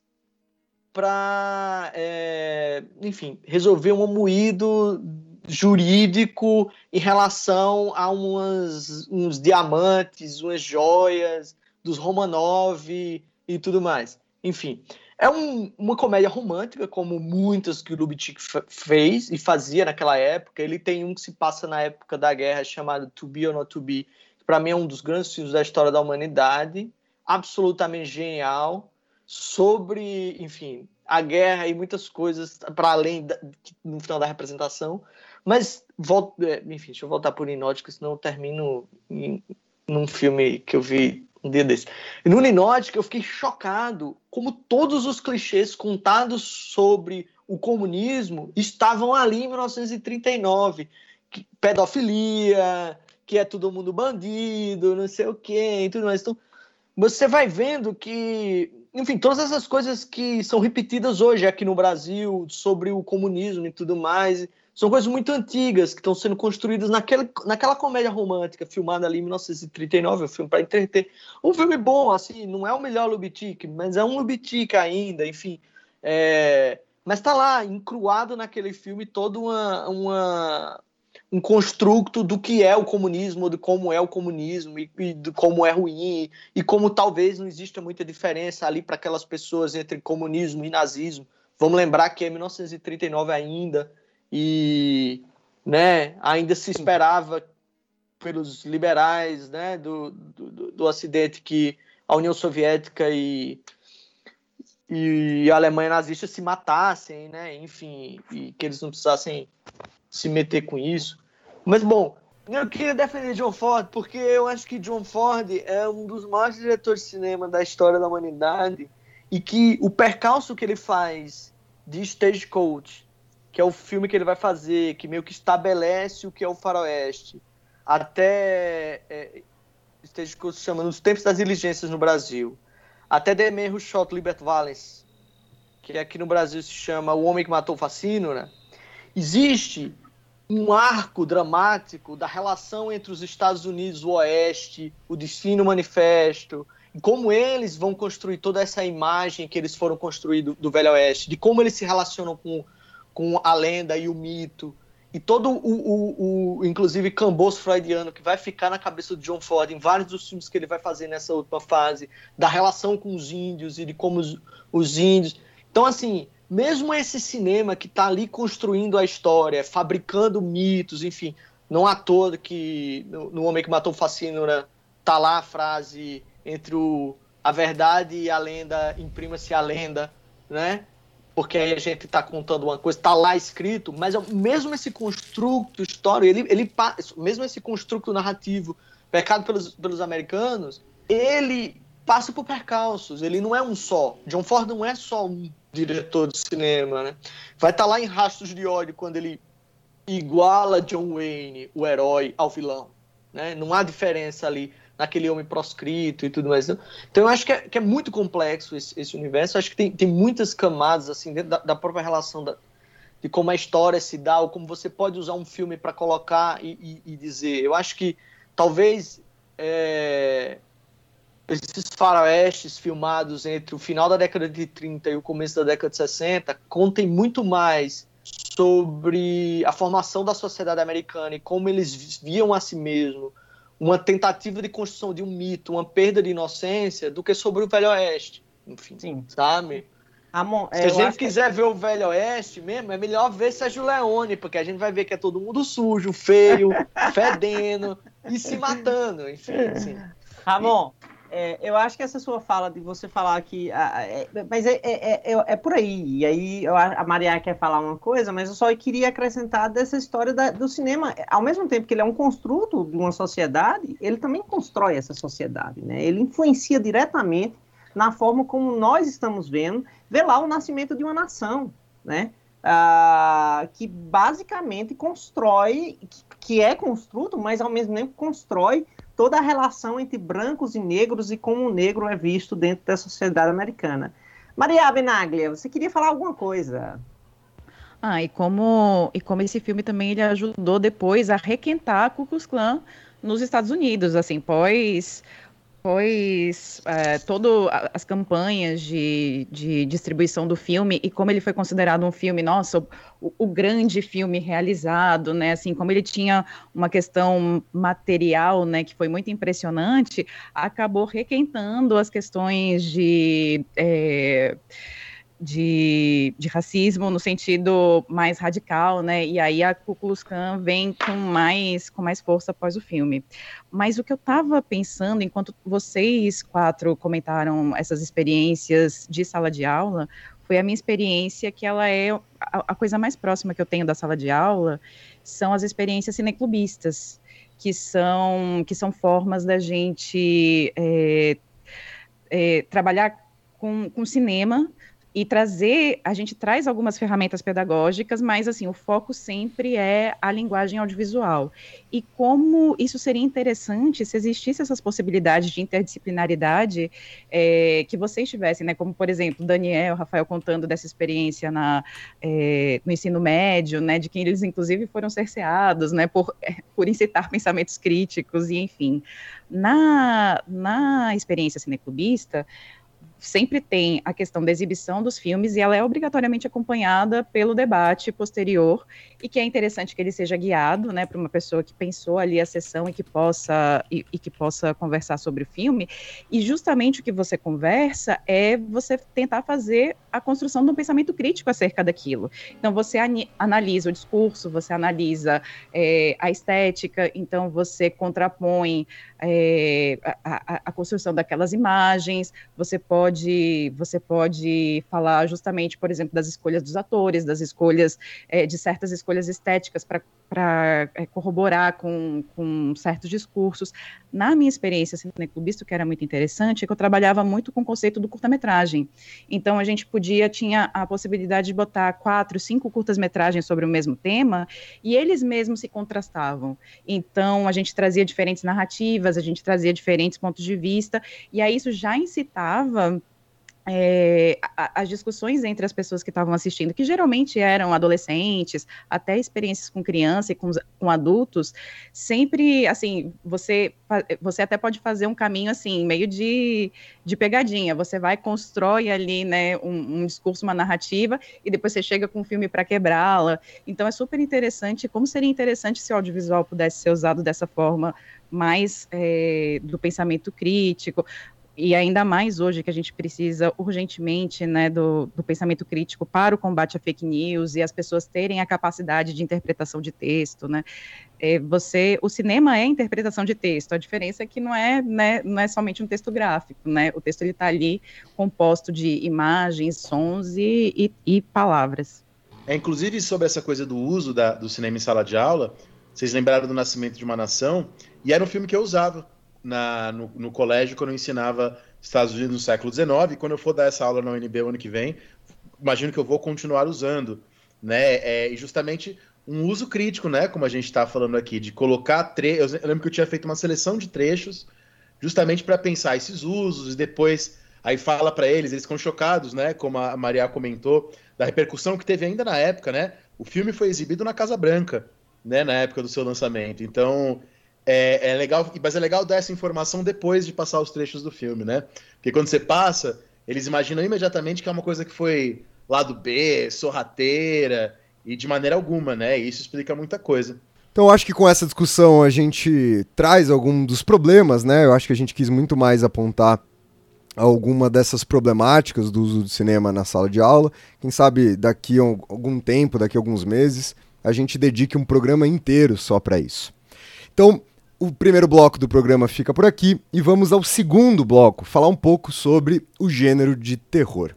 D: para, é, enfim, resolver um moído jurídico em relação a umas, uns diamantes, umas joias dos Romanov e tudo mais. Enfim, é um, uma comédia romântica, como muitas que o Lubitsch fez e fazia naquela época. Ele tem um que se passa na época da guerra chamado To Be or Not To Be, que para mim é um dos grandes filmes da história da humanidade absolutamente genial sobre, enfim, a guerra e muitas coisas para além da, no final da representação. Mas, volto, é, enfim, deixa eu voltar por Ninótica, senão eu termino em, num filme que eu vi um dia desse. E no Ninótica eu fiquei chocado como todos os clichês contados sobre o comunismo estavam ali em 1939. Que, pedofilia, que é todo mundo bandido, não sei o quê, e tudo mais. Então, você vai vendo que, enfim, todas essas coisas que são repetidas hoje aqui no Brasil sobre o comunismo e tudo mais, são coisas muito antigas que estão sendo construídas naquela, naquela comédia romântica filmada ali em 1939, um filme para entreter. Um filme bom, assim, não é o melhor Lubitic, mas é um Lubitic ainda, enfim. É, mas está lá, encruado naquele filme, toda uma, uma, um construto do que é o comunismo, de como é o comunismo e, e de como é ruim e como talvez não exista muita diferença ali para aquelas pessoas entre comunismo e nazismo. Vamos lembrar que é 1939 ainda e né, ainda se esperava pelos liberais né, do, do, do Ocidente que a União Soviética e, e a Alemanha nazista se matassem, né, enfim, e que eles não precisassem se meter com isso. Mas, bom, eu queria defender John Ford porque eu acho que John Ford é um dos maiores diretores de cinema da história da humanidade e que o percalço que ele faz de Stagecoach, que é o filme que ele vai fazer, que meio que estabelece o que é o faroeste, até é, Stagecoach se chama Nos Tempos das Diligências no Brasil, até Demer Shot Libert Valens, que aqui no Brasil se chama O Homem que Matou o Facino, né? Existe um arco dramático da relação entre os Estados Unidos o Oeste, o Destino Manifesto, e como eles vão construir toda essa imagem que eles foram construir do, do Velho Oeste, de como eles se relacionam com, com a lenda e o mito, e todo o, o, o inclusive, camboço freudiano que vai ficar na cabeça do John Ford em vários dos filmes que ele vai fazer nessa última fase, da relação com os índios e de como os, os índios. Então, assim, mesmo esse cinema que está ali construindo a história, fabricando mitos, enfim, não há todo que no, no Homem que Matou Facínora tá lá a frase entre o, a verdade e a lenda, imprima-se a lenda, né? Porque aí a gente está contando uma coisa, está lá escrito, mas mesmo esse construto histórico, ele, ele, mesmo esse construto narrativo pecado pelos, pelos americanos, ele passa por percalços, ele não é um só. John Ford não é só um diretor de cinema, né? Vai estar tá lá em Rastros de Ódio quando ele iguala John Wayne, o herói, ao vilão, né? Não há diferença ali. Naquele homem proscrito e tudo mais. Então eu acho que é, que é muito complexo esse, esse, universo. Eu acho que tem, tem muitas camadas assim dentro da, da própria relação da, de como a história se dá, ou como você pode usar um filme para colocar e, e, e, dizer. Eu acho que talvez é, esses faroestes filmados entre o final da década de 30 e o começo da década de 60 contem muito mais sobre a formação da sociedade americana e como eles viam a si mesmo uma tentativa de construção de um mito, uma perda de inocência, do que sobre o Velho Oeste. Enfim, Sim. sabe? Amor, Se a gente quiser que... ver o Velho Oeste mesmo, é melhor ver Sérgio Leone, porque a gente vai ver que é todo mundo sujo, feio, fedendo e se matando, enfim. Assim.
C: Ramon, é, eu acho que essa sua fala de você falar que. é, mas é, é, é, é, por aí. E aí eu, a Maria quer falar uma coisa, mas eu só queria acrescentar dessa história da, do cinema. Ao mesmo tempo que ele é um construto de uma sociedade, ele também constrói essa sociedade. Né? Ele influencia diretamente na forma como nós estamos vendo, vê lá o nascimento de uma nação, né? Ah, que basicamente constrói, que, que é construto, mas ao mesmo tempo constrói toda a relação entre brancos e negros e como o negro é visto dentro da sociedade americana. Maria Benaglia, você queria falar alguma coisa?
E: Ah, e como, e como esse filme também ele ajudou depois a requentar a Ku Klux Klan nos Estados Unidos, assim, pós pois é, todas as campanhas de, de, distribuição do filme e como ele foi considerado um filme, nossa, o, o, grande filme realizado, né, assim, como ele tinha uma questão material, né, que foi muito impressionante, acabou requentando as questões de... É, de, de, racismo no sentido mais radical, né? E aí a Ku Klux Klan vem com mais, com mais força após o filme. Mas o que eu estava pensando, enquanto vocês quatro comentaram essas experiências de sala de aula, foi a minha experiência que ela é a, a coisa mais próxima que eu tenho da sala de aula são as experiências cineclubistas, que são que são formas da gente é, é, trabalhar com, com cinema e trazer, a gente traz algumas ferramentas pedagógicas, mas assim, o foco sempre é a linguagem audiovisual. E como isso seria interessante se existisse essas possibilidades de interdisciplinaridade é, que vocês tivessem, né? Como, por exemplo, Daniel, Rafael contando dessa experiência na, é, no ensino médio, né? De que eles, inclusive, foram cerceados, né? Por, é, por incitar pensamentos críticos, e enfim. Na, na experiência cineclubista, sempre tem a questão da exibição dos filmes e ela é obrigatoriamente acompanhada pelo debate posterior e que é interessante que ele seja guiado, né, para uma pessoa que pensou ali a sessão e que possa e, e, que possa conversar sobre o filme. E justamente o que você conversa é você tentar fazer a construção de um pensamento crítico acerca daquilo. Então você analisa o discurso, você analisa é, a estética, então você contrapõe é, a, a, a construção daquelas imagens, você pode você pode falar justamente, por exemplo, das escolhas dos atores, das escolhas é, de certas escolhas estéticas para é, corroborar com, com certos discursos. Na minha experiência cineclubista, o que era muito interessante, é que eu trabalhava muito com o conceito do curta-metragem. Então, a gente podia, tinha a possibilidade de botar quatro, cinco curtas-metragens sobre o mesmo tema, e eles mesmos se contrastavam. Então, a gente trazia diferentes narrativas, a gente trazia diferentes pontos de vista, e aí isso já incitava é, as discussões entre as pessoas que estavam assistindo, que geralmente eram adolescentes, até experiências com criança e com, com, adultos, sempre, assim, você, você até pode fazer um caminho, assim, meio de, de pegadinha, você vai, constrói ali, né, um, um discurso, uma narrativa, e depois você chega com um filme para quebrá-la, então é super interessante, como seria interessante se o audiovisual pudesse ser usado dessa forma mais é, do pensamento crítico, e ainda mais hoje que a gente precisa urgentemente né, do, do, pensamento crítico para o combate à fake news e as pessoas terem a capacidade de interpretação de texto, né? É, você, o cinema é interpretação de texto. A diferença é que não é, né, não é somente um texto gráfico, né? O texto ele está ali composto de imagens, sons e, e, e, palavras.
A: É inclusive sobre essa coisa do uso da, do cinema em sala de aula. Vocês lembraram do Nascimento de uma Nação? E era um filme que eu usava na, no, no, colégio quando eu ensinava Estados Unidos no século XIX. Quando eu for dar essa aula na UNB ano que vem, imagino que eu vou continuar usando, né? É, e justamente um uso crítico, né? Como a gente está falando aqui, de colocar tre... Eu lembro que eu tinha feito uma seleção de trechos justamente para pensar esses usos e depois aí fala para eles, eles ficam chocados, né? Como a Maria comentou, da repercussão que teve ainda na época, né? O filme foi exibido na Casa Branca, né? Na época do seu lançamento. Então é, é legal, mas é legal dar essa informação depois de passar os trechos do filme, né? Porque quando você passa, eles imaginam imediatamente que é uma coisa que foi lado B, sorrateira e de maneira alguma, né? E isso explica muita coisa.
B: Então, eu acho que com essa discussão a gente traz algum dos problemas, né? Eu acho que a gente quis muito mais apontar alguma dessas problemáticas do uso do cinema na sala de aula. Quem sabe daqui a algum tempo, daqui a alguns meses, a gente dedique um programa inteiro só para isso. Então, o primeiro bloco do programa fica por aqui e vamos ao segundo bloco, falar um pouco sobre o gênero de terror.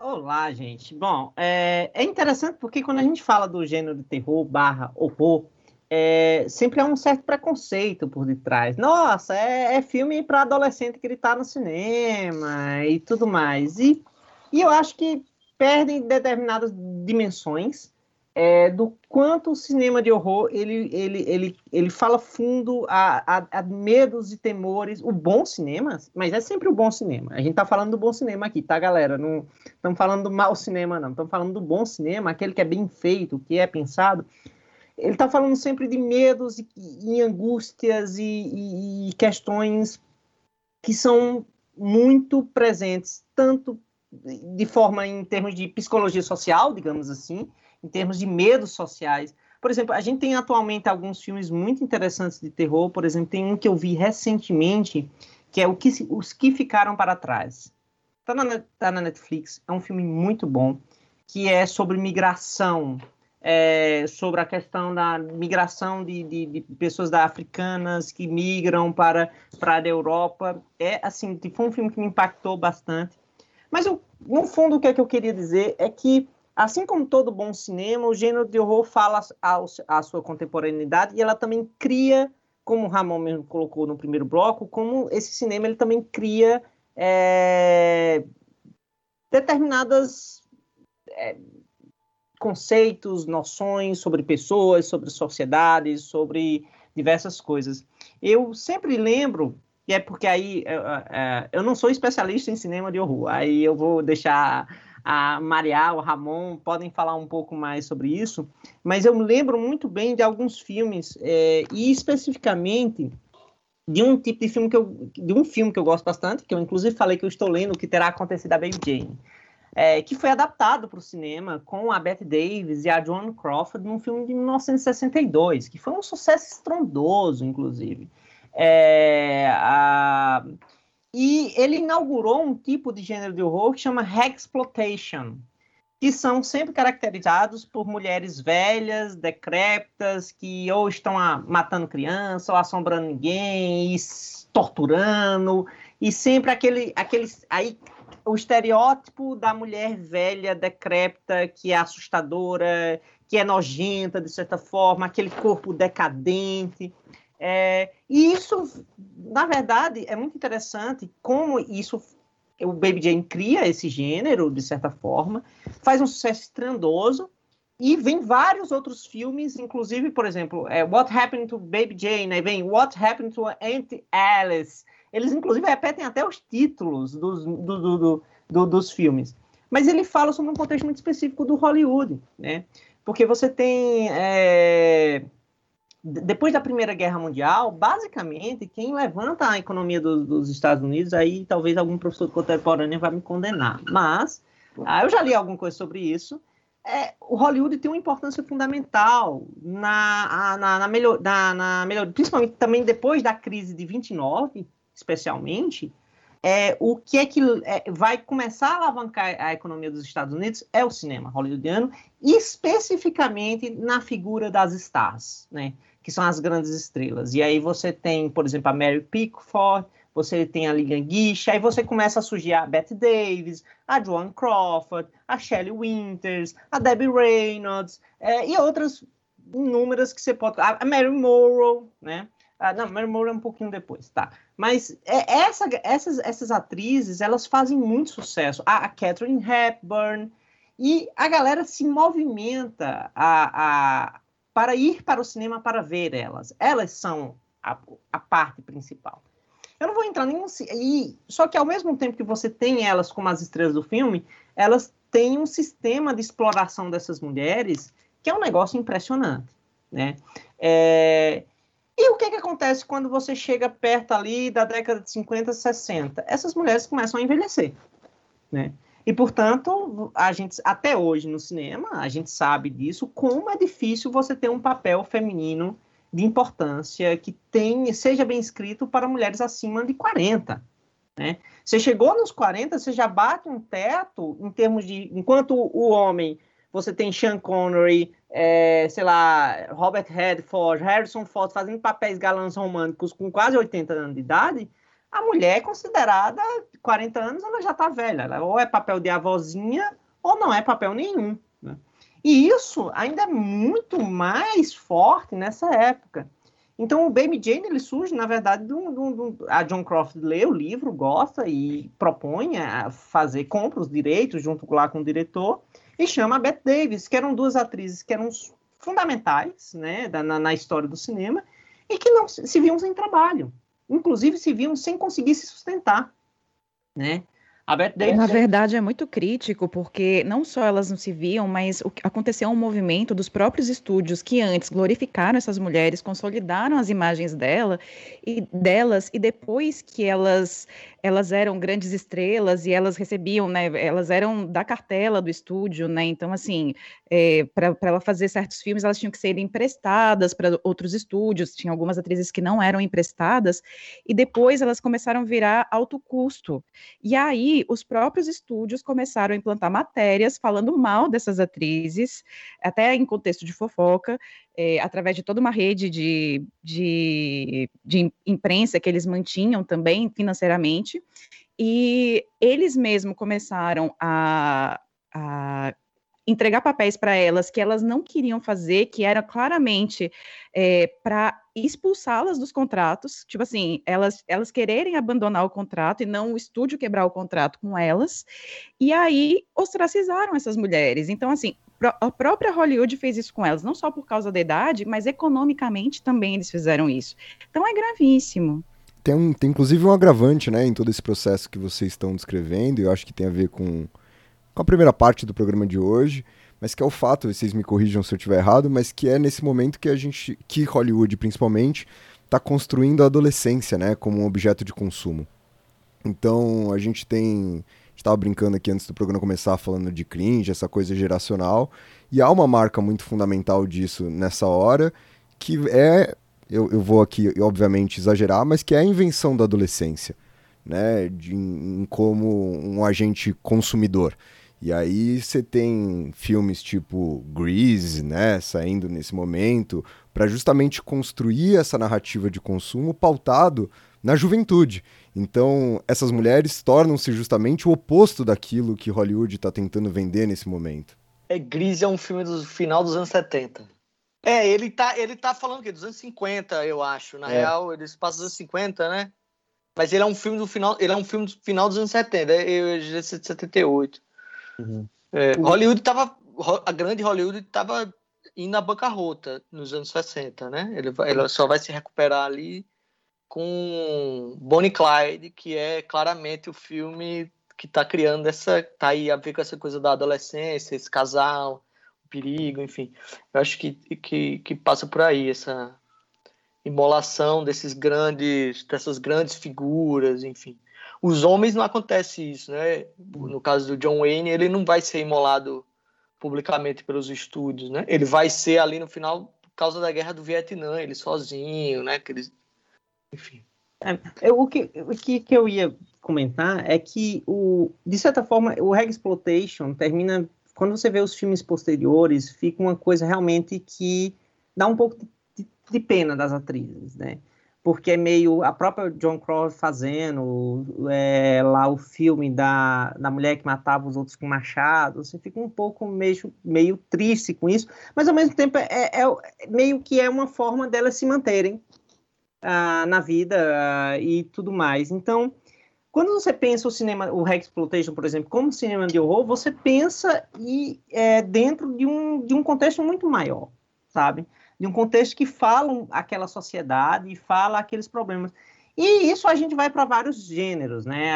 C: Olá, gente. Bom, é, é, interessante porque quando a gente fala do gênero de terror barra horror, é, sempre há um certo preconceito por detrás. Nossa, é, é filme para adolescente gritar no cinema e tudo mais. E, e eu acho que perdem determinadas dimensões é, do quanto o cinema de horror ele, ele, ele, ele fala fundo a, a, a, medos e temores, o bom cinema, mas é sempre o bom cinema. A gente tá falando do bom cinema aqui, tá, galera? Não estamos falando do mau cinema, não. Estamos falando do bom cinema, aquele que é bem feito, que é pensado. Ele tá falando sempre de medos e, e angústias e, e, e questões que são muito presentes, tanto de forma em termos de psicologia social, digamos assim, em termos de medos sociais. Por exemplo, a gente tem atualmente alguns filmes muito interessantes de terror. Por exemplo, tem um que eu vi recentemente, que é o que, Os Que Ficaram Para Trás. Está na, tá na Netflix, é um filme muito bom, que é sobre migração, é, sobre a questão da migração de, de, de, pessoas da africanas que migram para, para a Europa. É assim, foi um filme que me impactou bastante. Mas eu, no fundo, o que, é que eu queria dizer é que Assim como todo bom cinema, o gênero de horror fala à sua contemporaneidade e ela também cria, como o Ramon mesmo colocou no primeiro bloco, como esse cinema ele também cria é, determinadas é, conceitos, noções sobre pessoas, sobre sociedades, sobre diversas coisas. Eu sempre lembro, e é porque aí é, é, eu não sou especialista em cinema de horror, aí eu vou deixar a Maria, o Ramon podem falar um pouco mais sobre isso, mas eu me lembro muito bem de alguns filmes, é, e especificamente de um tipo de filme que eu, de um filme que eu gosto bastante, que eu inclusive falei que eu estou lendo, que terá acontecido a Baby Jane, é, que foi adaptado para o cinema com a Bette Davis e a Joan Crawford num filme de 1962, que foi um sucesso estrondoso, inclusive. É, a, e ele inaugurou um tipo de gênero de horror que chama Hexploitation, que são sempre caracterizados por mulheres velhas, decrépitas, que ou estão a, matando criança, ou assombrando ninguém, e torturando, e sempre aquele, aquele aí o estereótipo da mulher velha, decrépita, que é assustadora, que é nojenta de certa forma, aquele corpo decadente. É, e isso, na verdade, é muito interessante como isso o Baby Jane cria esse gênero, de certa forma, faz um sucesso estrondoso, e vem vários outros filmes, inclusive, por exemplo, é, What Happened to Baby Jane, aí vem What Happened to Aunt Alice. Eles, inclusive, repetem até os títulos dos, do, do, do, dos filmes. Mas ele fala sobre um contexto muito específico do Hollywood, né? Porque você tem... É depois da Primeira Guerra Mundial, basicamente, quem levanta a economia do, dos Estados Unidos, aí talvez algum professor contemporâneo vai me condenar, mas ah, eu já li alguma coisa sobre isso. É, o Hollywood tem uma importância fundamental na, na, na, melhor, na, na melhor, principalmente também depois da crise de 29, especialmente, é, o que é que é, vai começar a alavancar a economia dos Estados Unidos é o cinema hollywoodiano, especificamente na figura das stars, né? que são as grandes estrelas. E aí você tem, por exemplo, a Mary Pickford, você tem a Ligan Guiche, aí você começa a surgir a Bette Davis, a Joan Crawford, a Shelley Winters, a Debbie Reynolds, é, e outras inúmeras que você pode... A Mary Morrow, né? Ah, não, Mary Moore é um pouquinho depois, tá. Mas é, essa, essas, essas atrizes, elas fazem muito sucesso. A, a Catherine Hepburn, e a galera se movimenta a, a, para ir para o cinema para ver elas. Elas são a, a parte principal. Eu não vou entrar nenhum. E, só que ao mesmo tempo que você tem elas como as estrelas do filme, elas têm um sistema de exploração dessas mulheres que é um negócio impressionante. Né? É, e o que, que acontece quando você chega perto ali da década de 50, 60? Essas mulheres começam a envelhecer. Né? E, portanto, a gente, até hoje no cinema, a gente sabe disso, como é difícil você ter um papel feminino de importância que tenha, seja bem escrito para mulheres acima de 40. Né? Você chegou nos 40, você já bate um teto em termos de. Enquanto o homem, você tem Sean Connery, é, sei lá, Robert Redford, Harrison Ford fazendo papéis galãs românticos com quase 80 anos de idade, a mulher é considerada 40 anos, ela já está velha. Ela ou é papel de avózinha ou não é papel nenhum. Né? E isso ainda é muito mais forte nessa época. Então, o Baby Jane ele surge, na verdade, do, a John Croft lê o livro, gosta e propõe a fazer, compra os direitos junto lá com o diretor e chama a Bette Davis, que eram duas atrizes que eram fundamentais né, da, na, na, história do cinema e que não se viam sem trabalho. Inclusive, se viam sem conseguir se sustentar. Né?
E: Davis... Na verdade, é muito crítico, porque não só elas não se viam, mas o, aconteceu um movimento dos próprios estúdios que antes glorificaram essas mulheres, consolidaram as imagens dela e delas, e depois que elas elas eram grandes estrelas e elas recebiam, né? Elas eram da cartela do estúdio, né? Então, assim, é, para ela fazer certos filmes, elas tinham que ser emprestadas para outros estúdios. Tinha algumas atrizes que não eram emprestadas e depois elas começaram a virar alto custo. E aí, os próprios estúdios começaram a implantar matérias falando mal dessas atrizes, até em contexto de fofoca, é, através de toda uma rede de, de, de imprensa que eles mantinham também financeiramente, e eles mesmos começaram a, a entregar papéis para elas que elas não queriam fazer, que era claramente é, para expulsá-las dos contratos, tipo assim, elas, elas quererem abandonar o contrato e não o estúdio quebrar o contrato com elas, e aí ostracizaram essas mulheres. Então, assim, a própria Hollywood fez isso com elas, não só por causa da idade, mas economicamente também eles fizeram isso. Então é gravíssimo.
B: Tem, um, tem inclusive um agravante né, em todo esse processo que vocês estão descrevendo, e eu acho que tem a ver com, com a primeira parte do programa de hoje, mas que é o fato, vocês me corrijam se eu estiver errado, mas que é nesse momento que a gente, que Hollywood principalmente, está construindo a adolescência né, como um objeto de consumo. Então a gente tem estava brincando aqui antes do programa começar falando de cringe, essa coisa geracional, e há uma marca muito fundamental disso nessa hora, que é, eu, eu vou aqui obviamente exagerar, mas que é a invenção da adolescência, né, de, em, como um agente consumidor. E aí você tem filmes tipo Grease, né, saindo nesse momento, para justamente construir essa narrativa de consumo pautado na juventude. Então, essas mulheres tornam-se justamente o oposto daquilo que Hollywood está tentando vender nesse momento.
D: É, Gris é um filme do final dos anos 70. É, ele tá, ele tá falando o quê? Dos anos 50, eu acho. Na é. real, ele se passa dos anos 50, né? Mas ele é um filme do final, ele é um filme do final dos anos 70, é de 78. Uhum. É, Hollywood tava, a grande Hollywood tava indo à bancarrota nos anos 60, né? Ele, ele só vai se recuperar ali com Bonnie Clyde, que é claramente o filme que está criando essa. tá aí a ver com essa coisa da adolescência, esse casal, perigo, enfim. Eu acho que, que, que passa por aí essa imolação desses grandes, dessas grandes figuras, enfim. Os homens não acontece isso, né? No caso do John Wayne, ele não vai ser imolado publicamente pelos estúdios, né? Ele vai ser ali no final por causa da guerra do Vietnã, ele sozinho, né? Que eles enfim.
C: É, eu, o que, o que, que eu ia comentar é que, o, de certa forma, o Reg Exploitation termina. Quando você vê os filmes posteriores, fica uma coisa realmente que dá um pouco de, de pena das atrizes, né? Porque é meio a própria John Crowe fazendo é, lá o filme da, da mulher que matava os outros com machado, você fica um pouco meio, meio triste com isso, mas ao mesmo tempo é, é, é meio que é uma forma delas se manterem uh, na vida uh, e tudo mais. Então, quando você pensa o cinema, o Exploitation, por exemplo, como cinema de horror, você pensa e é, dentro de um, de um contexto muito maior, sabe? De um contexto que fala aquela sociedade e fala aqueles problemas. E isso a gente vai para vários gêneros, né?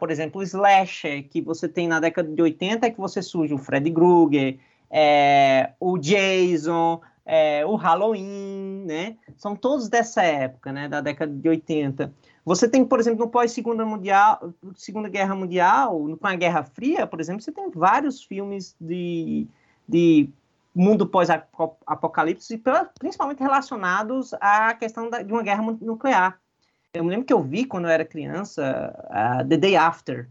C: por exemplo, o slasher, que você tem na década de 80, é que você surge o Freddy Krueger, é, o Jason, é, o Halloween, né? São todos dessa época, né? Da década de 80. Você tem, por exemplo, no pós-segunda mundial, Segunda Guerra Mundial, com a Guerra Fria, por exemplo, você tem vários filmes de, de mundo pós-apocalipse, principalmente relacionados à questão da, de uma guerra nuclear. Eu me lembro que eu vi quando eu era criança uh, The Day After.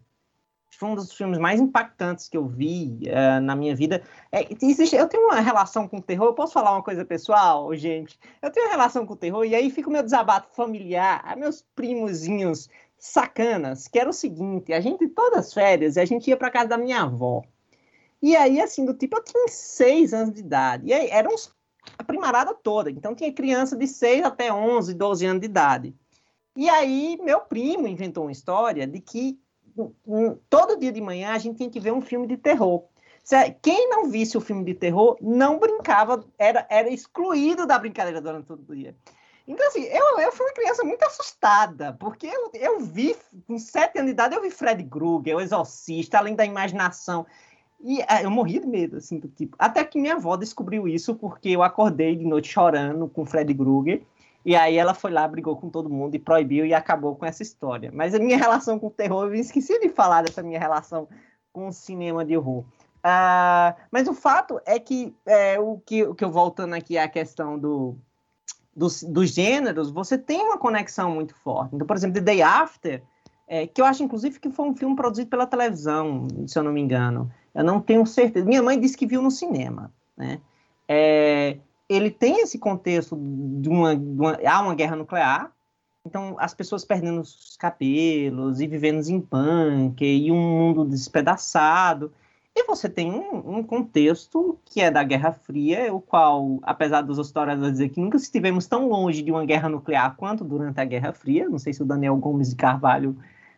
C: Foi um dos filmes mais impactantes que eu vi uh, na minha vida. É, existe, eu tenho uma relação com o terror. Eu posso falar uma coisa pessoal, gente? Eu tenho uma relação com o terror e aí fica o meu desabato familiar. Meus primozinhos sacanas, que era o seguinte: a gente, todas as férias, a gente ia para casa da minha avó. E aí, assim, do tipo, eu tinha seis anos de idade. E aí, eram a primarada toda. Então, tinha criança de 6 até 11, 12 anos de idade. E aí, meu primo inventou uma história de que todo dia de manhã a gente tinha que ver um filme de terror. Quem não visse o filme de terror não brincava, era, era excluído da brincadeira durante todo o dia. Então, assim, eu, eu fui uma criança muito assustada, porque eu, eu vi, com sete anos de idade, eu vi Fred Krueger, o Exorcista, além da imaginação. E ah, eu morri de medo, assim, do tipo. Até que minha avó descobriu isso, porque eu acordei de noite chorando com Fred Krueger. E aí ela foi lá, brigou com todo mundo e proibiu e acabou com essa história. Mas a minha relação com o terror, eu esqueci de falar dessa minha relação com o cinema de horror. Uh, mas o fato é que, é, o que o que eu voltando aqui à questão do, dos, dos gêneros, você tem uma conexão muito forte. Então, por exemplo, The Day After, é, que eu acho, inclusive, que foi um filme produzido pela televisão, se eu não me engano. Eu não tenho certeza. Minha mãe disse que viu no cinema, né? É, ele tem esse contexto de uma, de uma, há uma guerra nuclear, então as pessoas perdendo os cabelos e vivendo em punk e um mundo despedaçado. E você tem um, um, contexto que é da Guerra Fria, o qual, apesar dos historiadores dizer que nunca estivemos tão longe de uma guerra nuclear quanto durante a Guerra Fria, não sei se o Daniel Gomes de Carvalho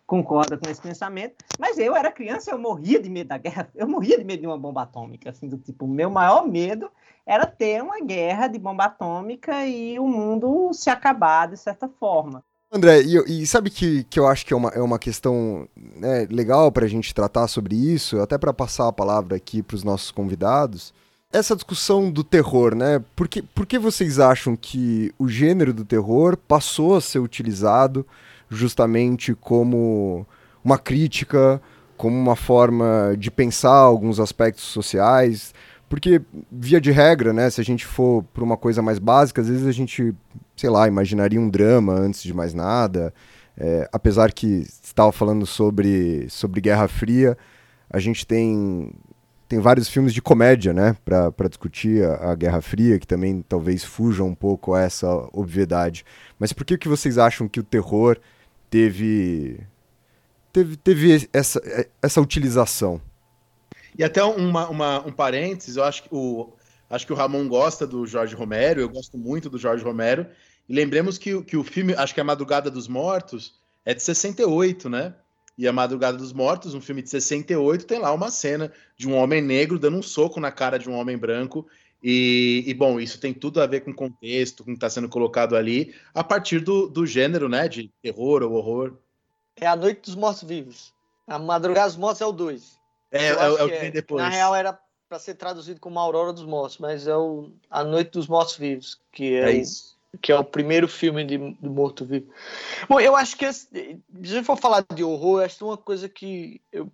C: concorda com esse pensamento, mas eu era criança, eu morria de medo da guerra, eu morria de medo de uma bomba atômica, assim, do tipo, meu maior medo era ter uma guerra de bomba atômica e o mundo se acabar de certa forma.
B: André, e, e sabe que, que eu acho que é uma, é uma questão né, legal para a gente tratar sobre isso, até para passar a palavra aqui para os nossos convidados, essa discussão do terror, né? Por que, por que vocês acham que o gênero do terror passou a ser utilizado justamente como uma crítica, como uma forma de pensar alguns aspectos sociais. Porque, via de regra, né, se a gente for para uma coisa mais básica, às vezes a gente, sei lá, imaginaria um drama antes de mais nada. É, apesar que estava falando sobre, sobre Guerra Fria, a gente tem, tem vários filmes de comédia, né, para discutir a, a, Guerra Fria, que também talvez fujam um pouco a essa obviedade. Mas por que, que vocês acham que o terror teve teve, teve essa, essa utilização.
A: E até uma, uma, um parênteses, eu acho que o acho que o Ramon gosta do Jorge Romero, eu gosto muito do Jorge Romero. E lembremos que, que o filme, acho que é a Madrugada dos Mortos, é de 68, né? E a Madrugada dos Mortos, um filme de 68, tem lá uma cena de um homem negro dando um soco na cara de um homem branco e, e, bom, isso tem tudo a ver com o contexto, com o que está sendo colocado ali, a partir do, do gênero, né? De terror ou horror.
D: É a Noite dos Mortos-Vivos. A Madrugada dos Mortos é o 2.
A: É, é, é, o que vem depois.
D: Na real, era para ser traduzido como Aurora dos Mortos, mas é o A Noite dos Mortos-Vivos, que é, é isso. que é o primeiro filme de, do Morto-Vivo. Bom, eu acho que, se a gente for falar de horror, acho que uma coisa que eu,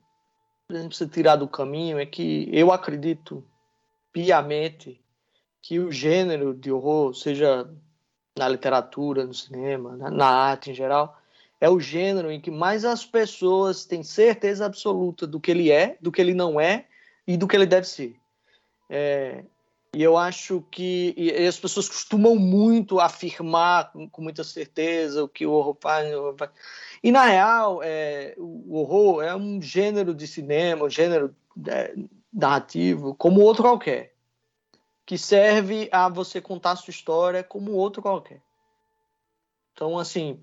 D: a gente precisa tirar do caminho é que eu acredito piamente que o gênero de horror, seja na literatura, no cinema, na, na arte em geral, é o gênero em que mais as pessoas têm certeza absoluta do que ele é, do que ele não é e do que ele deve ser. É, e eu acho que as pessoas costumam muito afirmar com, com, muita certeza o que o horror faz. E na real, é, o horror é um gênero de cinema, um gênero é, narrativo como outro qualquer, que serve a você contar a sua história como outro qualquer. Então, assim,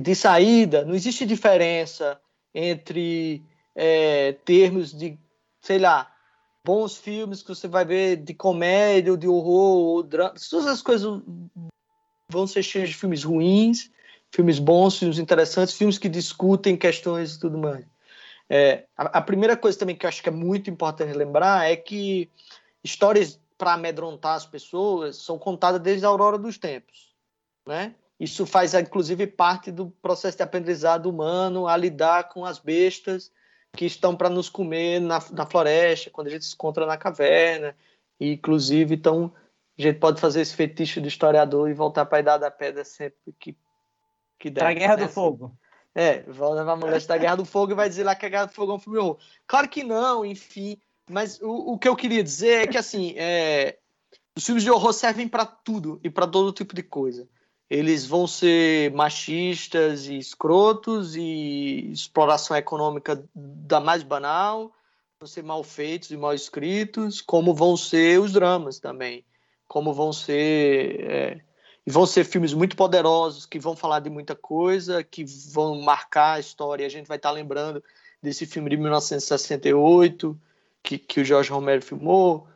D: de, saída, não existe diferença entre é, termos de, sei lá, bons filmes que você vai ver de comédia ou de horror ou drama. Todas as coisas vão ser cheias de filmes ruins, filmes bons, filmes interessantes, filmes que discutem questões e tudo mais. É, a, a, primeira coisa também que eu acho que é muito importante lembrar é que histórias para amedrontar as pessoas são contadas desde a aurora dos tempos, né? Isso faz, inclusive, parte do processo de aprendizado humano a lidar com as bestas que estão para nos comer na, na floresta, quando a gente se encontra na caverna. E, inclusive, então, a gente pode fazer esse fetiche do historiador e voltar para a Idade da Pedra sempre que, que der.
C: Para a Guerra
D: né?
C: do Fogo.
D: É, volta para a moleste da Guerra do Fogo e vai dizer lá que a Guerra do Fogo é um filme horror. Claro que não, enfim. Mas o, o que eu queria dizer é que, assim, é, os filmes de horror servem para tudo e para todo tipo de coisa eles vão ser machistas e escrotos e exploração econômica da mais banal, vão ser mal feitos e mal escritos, como vão ser os dramas também, como vão ser é, vão ser filmes muito poderosos que vão falar de muita coisa, que vão marcar a história. A gente vai estar lembrando desse filme de 1968 que, que o Jorge Romero filmou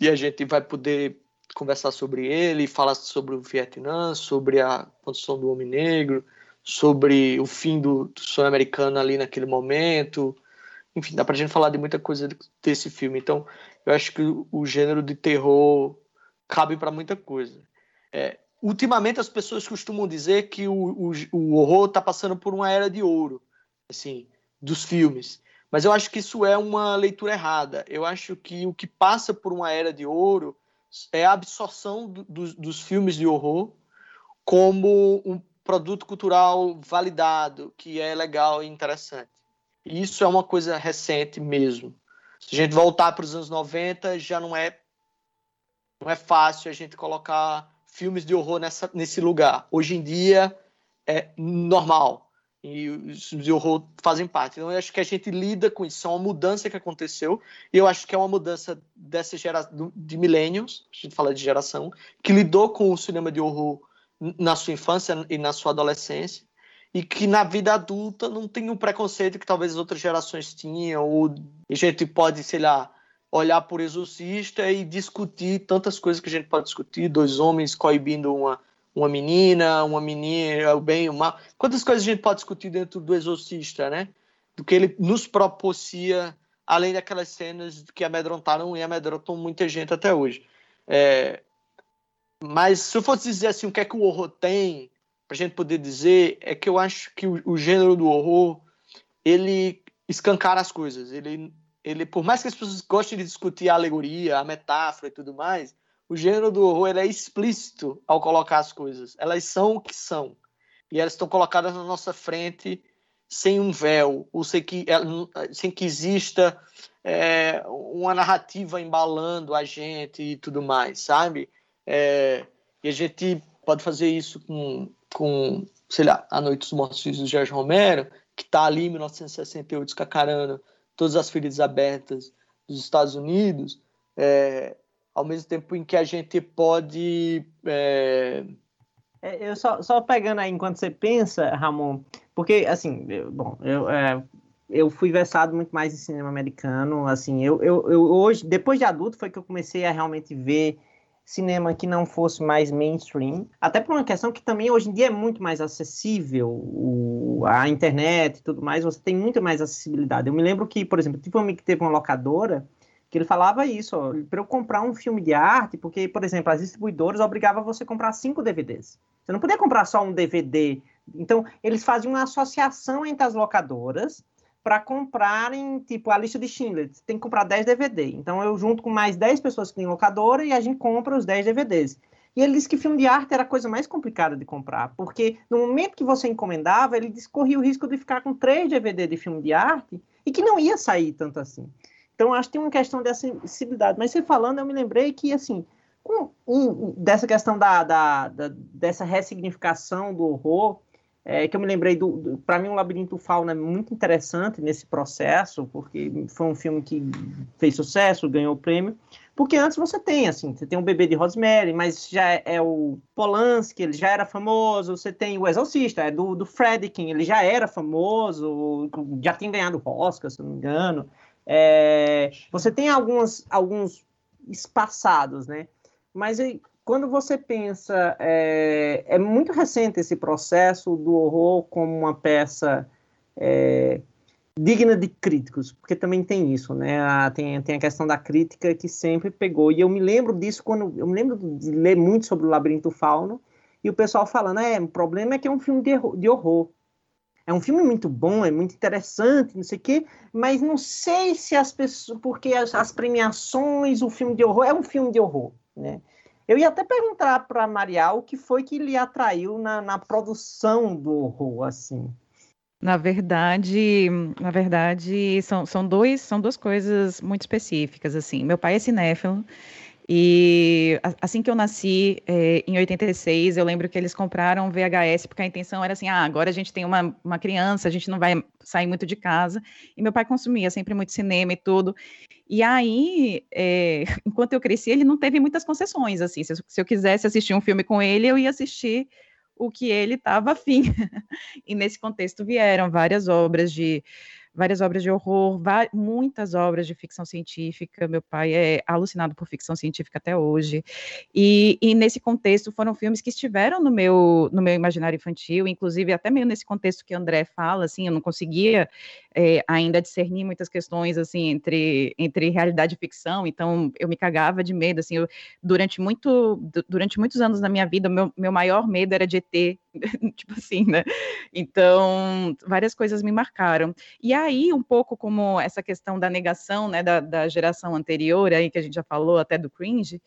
D: e a gente vai poder conversar sobre ele, falar sobre o Vietnã, sobre a condição do homem negro, sobre o fim do, do sonho americano ali naquele momento. Enfim, dá pra gente falar de muita coisa desse filme. Então, eu acho que o, o gênero de terror cabe para muita coisa. É, ultimamente, as pessoas costumam dizer que o, o, o horror está passando por uma era de ouro, assim, dos filmes. Mas eu acho que isso é uma leitura errada. Eu acho que o que passa por uma era de ouro é a absorção do, do, dos filmes de horror como um produto cultural validado, que é legal e interessante. E isso é uma coisa recente mesmo. Se a gente voltar para os anos 90, já não é não é fácil a gente colocar filmes de horror nessa, nesse lugar. Hoje em dia é normal e os de horror fazem parte. Então, eu acho que a gente lida com isso. É uma mudança que aconteceu. E eu acho que é uma mudança dessa geração de milênios, a gente fala de geração, que lidou com o cinema de horror na sua infância e na sua adolescência. E que na vida adulta não tem um preconceito que talvez outras gerações tinham. Ou a gente pode, sei lá, olhar por exorcista e discutir tantas coisas que a gente pode discutir. Dois homens coibindo uma uma menina, uma menina, o bem e o mal. Quantas coisas a gente pode discutir dentro do Exorcista, né? Do que ele nos propicia, além daquelas cenas que amedrontaram e amedrontam muita gente até hoje. É... Mas se eu fosse dizer assim, o que é que o horror tem, pra gente poder dizer, é que eu acho que o, o gênero do horror, ele escancara as coisas. Ele, ele, por mais que as pessoas gostem de discutir a alegoria, a metáfora e tudo mais, o gênero do horror é explícito ao colocar as coisas. Elas são o que são. E elas estão colocadas na nossa frente sem um véu, ou sem que, é, sem que exista é, uma narrativa embalando a gente e tudo mais, sabe? É, e a gente pode fazer isso com, com sei lá, A Noite dos Mortos do Jorge Romero, que está ali em 1968 escacarando todas as feridas abertas dos Estados Unidos, é, ao mesmo tempo em que a gente pode. É...
C: É, eu só, só pegando aí enquanto você pensa, Ramon, porque assim, eu, bom, eu, é, eu fui versado muito mais em cinema americano, assim, eu, eu, eu hoje, depois de adulto, foi que eu comecei a realmente ver cinema que não fosse mais mainstream, até por uma questão que também hoje em dia é muito mais acessível, o, a internet e tudo mais, você tem muito mais acessibilidade. Eu me lembro que, por exemplo, tive um amigo que teve uma locadora que ele falava isso, para eu comprar um filme de arte, porque, por exemplo, as distribuidoras obrigavam você a comprar cinco DVDs. Você não podia comprar só um DVD. Então, eles faziam uma associação entre as locadoras para comprarem, tipo, a lista de Schindler. Tem que comprar 10 DVD. Então, eu junto com mais 10 pessoas que têm locadora e a gente compra os 10 DVDs. E ele disse que filme de arte era a coisa mais complicada de comprar, porque no momento que você encomendava, ele corria o risco de ficar com três DVD de filme de arte e que não ia sair tanto assim. Então, acho que tem uma questão de acessibilidade. Mas você falando, eu me lembrei que, assim, um, dessa questão da, da, da, dessa ressignificação do horror, é, que eu me lembrei do, do para mim o Labirinto Fauna é muito interessante nesse processo porque foi um filme que fez sucesso ganhou o prêmio Porque antes você tem, assim, você tem o bebê de Rosemary, mas já é, é o Polanski, ele já era famoso, você tem o Exorcista, é do, do Fredkin, ele já era famoso, já tinha ganhado Oscar, se não me engano. É, você tem alguns, alguns espaçados, né? Mas quando você pensa, é, é, muito recente esse processo do horror como uma peça é, digna de críticos, porque também tem isso, né? A, tem, tem a questão da crítica que sempre pegou. E eu me lembro disso quando eu me lembro de ler muito sobre o Labirinto Fauno e o pessoal falando, é, o problema é que é um filme de, de horror. É um filme muito bom, é muito interessante, não sei o quê, mas não sei se as pessoas, porque as, as premiações, o filme de horror é um filme de horror, né? Eu ia até perguntar para Marial o que foi que lhe atraiu na, na produção do horror, assim.
E: Na verdade, na verdade, são, são, dois, são duas coisas muito específicas, assim. Meu pai é cinéfilo, e assim que eu nasci, é, em 86, eu lembro que eles compraram VHS, porque a intenção era assim, ah, agora a gente tem uma, uma criança, a gente não vai sair muito de casa, e meu pai consumia sempre muito cinema e tudo, e aí, é, enquanto eu cresci, ele não teve muitas concessões, assim, se, se eu quisesse assistir um filme com ele, eu ia assistir o que ele estava afim. e nesse contexto vieram várias obras de várias obras de horror, muitas obras de ficção científica. Meu pai é alucinado por ficção científica até hoje. E, e, nesse contexto foram filmes que estiveram no meu, no meu imaginário infantil, inclusive até meio nesse contexto que André fala, assim, eu não conseguia é, ainda discernir muitas questões assim entre, entre realidade e ficção, então eu me cagava de medo, assim, eu, durante, muito, durante muitos anos da minha vida, meu, meu maior medo era de ET, tipo assim, né? Então, várias coisas me marcaram. E aí, um pouco como essa questão da negação, né, da, da geração anterior, aí que a gente já falou até do cringe,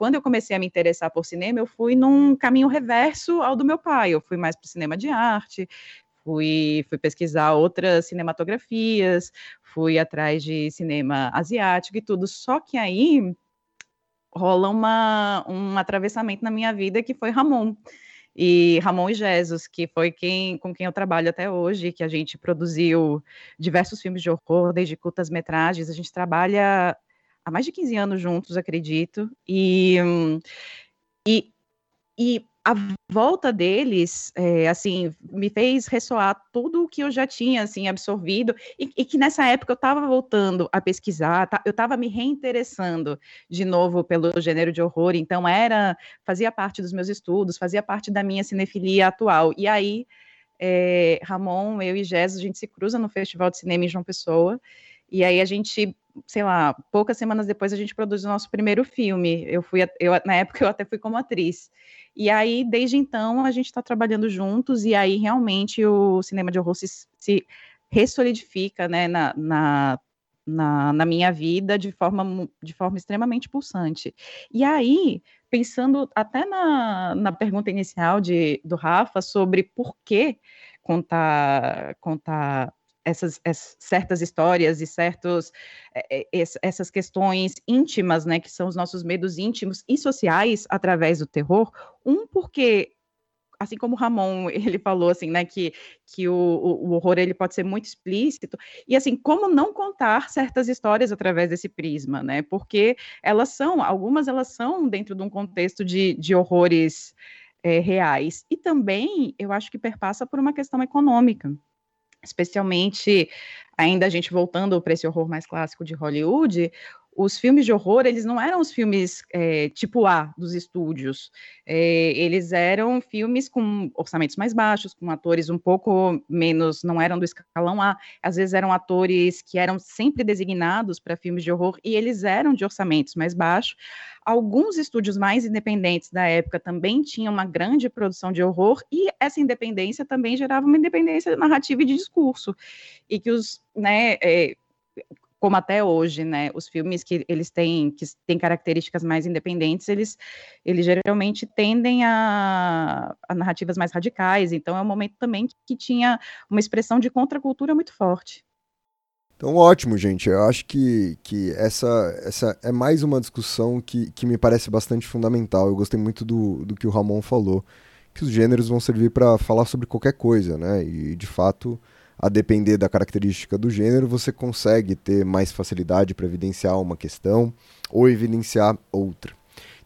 E: quando eu comecei a me interessar por cinema, eu fui num caminho reverso ao do meu pai. Eu fui mais para o cinema de arte, fui, fui pesquisar outras cinematografias, fui atrás de cinema asiático e tudo. Só que aí rola uma, um atravessamento na minha vida que foi Ramon. E Ramon e Jesus, que foi quem com quem eu trabalho até hoje, que a gente produziu diversos filmes de horror, desde curtas metragens, a gente trabalha há mais de 15 anos juntos, acredito. E, e, e a volta deles, é, assim, me fez ressoar tudo o que eu já tinha, assim, absorvido, e, e que nessa época eu estava voltando a pesquisar, tá, eu estava me reinteressando de novo pelo gênero de horror, então era, fazia parte dos meus estudos, fazia parte da minha cinefilia atual, e aí, é, Ramon, eu e Jesus, a gente se cruza no Festival de Cinema em João Pessoa, e aí a gente sei lá, poucas semanas depois a gente produz o nosso primeiro filme. Eu fui, eu, na época eu até fui como atriz. E aí, desde então, a gente está trabalhando juntos, e aí realmente o cinema de horror se, se ressolidifica né, na, na, na, na, minha vida de forma, de forma extremamente pulsante. E aí, pensando até na, na pergunta inicial de, do Rafa sobre por que contar, contar essas, essas, certas histórias e certos é, essas questões íntimas, né, que são os nossos medos íntimos e sociais através do terror. Um porque assim como o Ramon ele falou assim, né, que, que o, o, horror ele pode ser muito explícito e assim como não contar certas histórias através desse prisma, né? Porque elas são algumas elas são dentro de um contexto de, de horrores é, reais e também eu acho que perpassa por uma questão econômica especialmente ainda a gente voltando para esse horror mais clássico de Hollywood, os filmes de horror, eles não eram os filmes é, tipo A dos estúdios, é, eles eram filmes com orçamentos mais baixos, com atores um pouco menos, não eram do escalão A, às vezes eram atores que eram sempre designados para filmes de horror e eles eram de orçamentos mais baixos. Alguns estúdios mais independentes da época também tinham uma grande produção de horror e essa independência também gerava uma independência narrativa e de discurso. E que os, né, é, como até hoje, né, os filmes que eles têm, que têm características mais independentes, eles, eles geralmente tendem a, a narrativas mais radicais, então é um momento também que, que tinha uma expressão de contracultura muito forte.
B: Então, ótimo, gente. Eu acho que, que essa, essa é mais uma discussão que, que me parece bastante fundamental. Eu gostei muito do, do que o Ramon falou, que os gêneros vão servir para falar sobre qualquer coisa, né? E, de fato, a depender da característica do gênero, você consegue ter mais facilidade para evidenciar uma questão, ou evidenciar outra.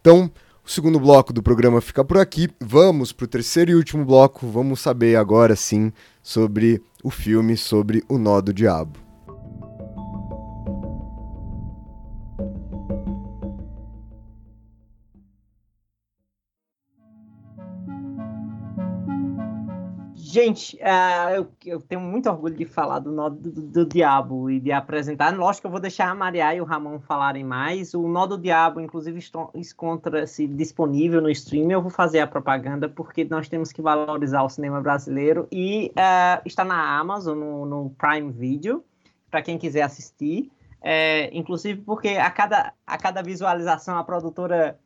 B: Então, o segundo bloco do programa fica por aqui. Vamos para o terceiro e último bloco. Vamos saber agora sim sobre o filme, sobre o nó do diabo.
C: Gente, uh, eu, eu, tenho muito orgulho de falar do Nó do, do, Diabo e de apresentar. Lógico que eu vou deixar a Maria e o Ramon falarem mais. O Nó do Diabo, inclusive, encontra-se disponível no stream. Eu vou fazer a propaganda porque nós temos que valorizar o cinema brasileiro e uh, está na Amazon, no, no Prime Video, para quem quiser assistir. É, inclusive porque a cada, a cada visualização a produtora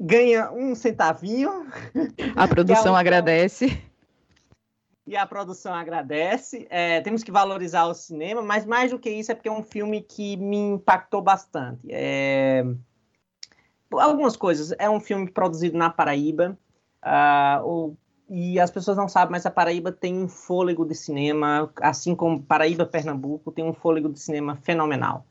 C: ganha um centavinho.
E: A produção é um... agradece
C: e a produção agradece. É, temos que valorizar o cinema, mas mais do que isso é porque é um filme que me impactou bastante. É... Algumas coisas. É um filme produzido na Paraíba, uh, e as pessoas não sabem, mas a Paraíba tem um fôlego de cinema, assim como Paraíba, Pernambuco, tem um fôlego de cinema fenomenal.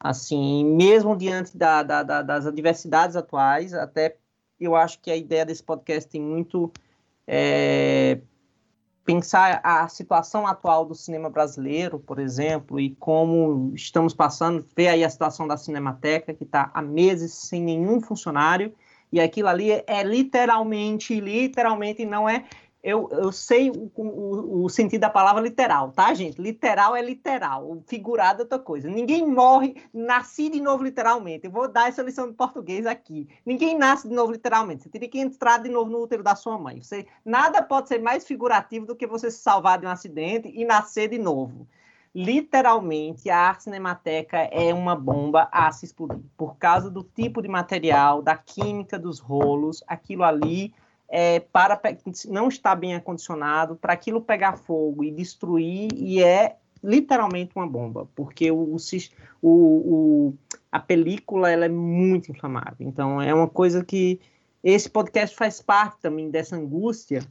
C: Assim, mesmo diante da, da, da, das adversidades atuais, até eu acho que a ideia desse podcast tem muito é, pensar a situação atual do cinema brasileiro, por exemplo, e como estamos passando, ver aí a situação da Cinemateca, que está há meses sem nenhum funcionário, e aquilo ali é literalmente, literalmente não é eu, eu sei o, o, o, sentido da palavra literal, tá, gente? Literal é literal, figurado é outra coisa. Ninguém morre, nasce de novo literalmente. Eu vou dar essa lição de português aqui. Ninguém nasce de novo literalmente. Você teria que entrar de novo no útero da sua mãe. Você, nada pode ser mais figurativo do que você se salvar de um acidente e nascer de novo. Literalmente, a arte cinemateca é uma bomba a se explodir. Por causa do tipo de material, da química dos rolos, aquilo ali é, para não estar bem acondicionado, para aquilo pegar fogo e destruir, e é literalmente uma bomba, porque o, o, o, a película ela é muito inflamável. Então é uma coisa que esse podcast faz parte também dessa angústia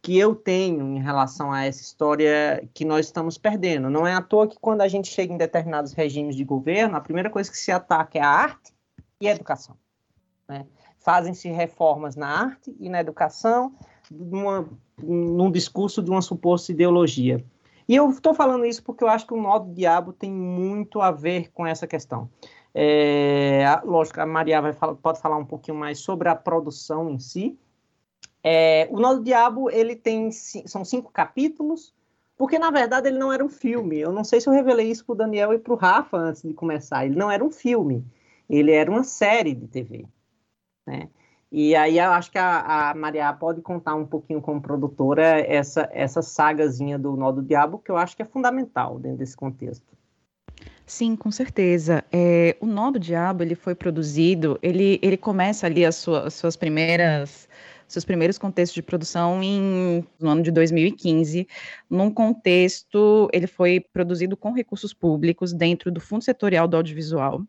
C: que eu tenho em relação a essa história que nós estamos perdendo. Não é à toa que quando a gente chega em determinados regimes de governo, a primeira coisa que se ataca é a arte e a educação. Né? Fazem-se reformas na arte e na educação, numa, num discurso de uma suposta ideologia. E eu estou falando isso porque eu acho que o nó do diabo tem muito a ver com essa questão. É, lógico, a Maria vai falar, pode falar um pouquinho mais sobre a produção em si. É, o Nó do Diabo ele tem são cinco capítulos, porque na verdade ele não era um filme. Eu não sei se eu revelei isso para o Daniel e para o Rafa antes de começar. Ele não era um filme, ele era uma série de TV né? E aí eu acho que a, a Maria pode contar um pouquinho como produtora essa, essa sagazinha do Nó do Diabo, que eu acho que é fundamental dentro desse contexto.
E: Sim, com certeza. É, o Nó do Diabo ele foi produzido, ele, ele começa ali as, sua, as suas primeiras seus primeiros contextos de produção em, no ano de 2015, num contexto, ele foi produzido com recursos públicos dentro do Fundo Setorial do Audiovisual,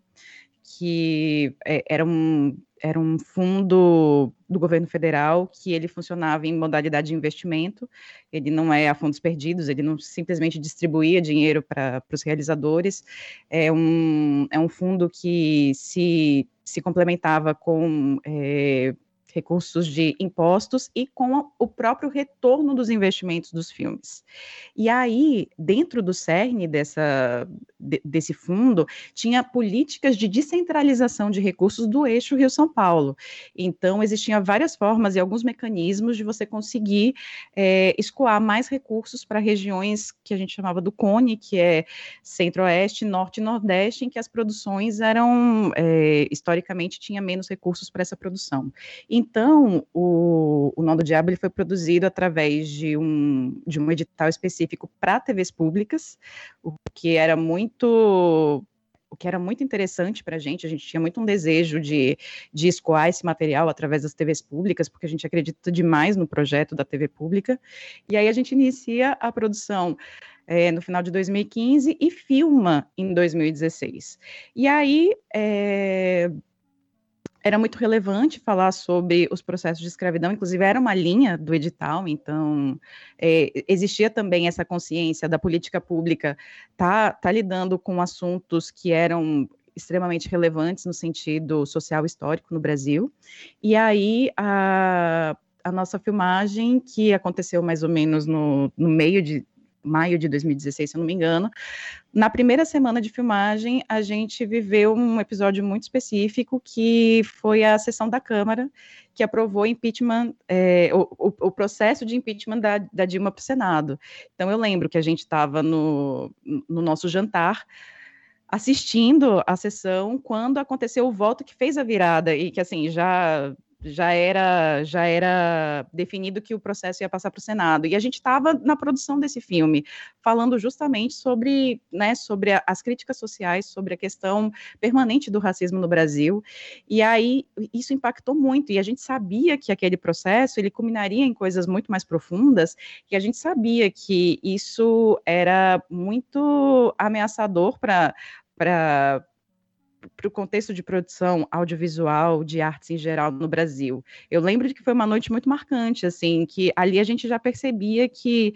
E: que é, era um era um fundo do governo federal que ele funcionava em modalidade de investimento, ele não é a fundos perdidos, ele não simplesmente distribuía dinheiro para os realizadores, é um, é um fundo que se, se complementava com é, recursos de impostos e com o próprio retorno dos investimentos dos filmes. E aí, dentro do cerne dessa, de, desse fundo, tinha políticas de descentralização de recursos do eixo Rio-São Paulo. Então, existiam várias formas e alguns mecanismos de você conseguir é, escoar mais recursos para regiões que a gente chamava do CONE, que é Centro-Oeste, Norte e Nordeste, em que as produções eram, é, historicamente, tinha menos recursos para essa produção. E então, o, o Nó do Diabo ele foi produzido através de um, de um edital específico para TVs públicas, o que era muito o que era muito interessante para a gente, a gente tinha muito um desejo de, de escoar esse material através das TVs públicas, porque a gente acredita demais no projeto da TV pública, e aí a gente inicia a produção é, no final de 2015 e filma em 2016. E aí, é, era muito relevante falar sobre os processos de escravidão, inclusive era uma linha do edital, então é, existia também essa consciência da política pública tá, tá lidando com assuntos que eram extremamente relevantes no sentido social histórico no Brasil. E aí a, a nossa filmagem, que aconteceu mais ou menos no, no meio de maio de 2016, se eu não me engano. Na primeira semana de filmagem, a gente viveu um episódio muito específico, que foi a sessão da Câmara, que aprovou impeachment, é, o, o, o, processo de impeachment da, da Dilma para o Senado. Então, eu lembro que a gente estava no, no nosso jantar, assistindo a sessão quando aconteceu o voto que fez a virada e que assim já já era já era definido que o processo ia passar para o Senado. E a gente estava na produção desse filme falando justamente sobre né sobre a, as críticas sociais sobre a questão permanente do racismo no Brasil. E aí isso impactou muito. E a gente sabia que aquele processo ele culminaria em coisas muito mais profundas e a gente sabia que isso era muito ameaçador para para para o contexto de produção audiovisual, de artes em geral no Brasil. Eu lembro de que foi uma noite muito marcante, assim, que ali a gente já percebia que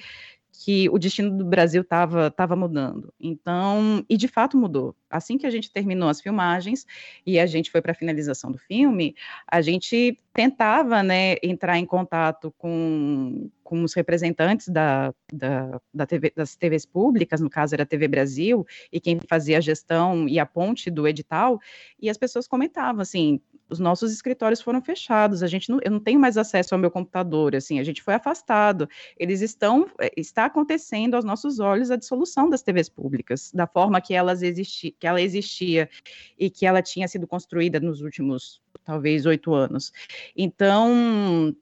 E: que o destino do Brasil estava tava mudando. Então, e de fato mudou. Assim que a gente terminou as filmagens e a gente foi para a finalização do filme, a gente tentava né, entrar em contato com, com os representantes da, da, da TV, das TVs públicas, no caso era a TV Brasil, e quem fazia a gestão e a ponte do edital, e as pessoas comentavam assim, os nossos escritórios foram fechados, a gente não, eu não tenho mais acesso ao meu computador, assim, a gente foi afastado. Eles estão, eh, está acontecendo aos nossos olhos a dissolução das TVs públicas, da forma que elas existi, que ela existia e que ela tinha sido construída nos últimos, talvez, oito anos. Então,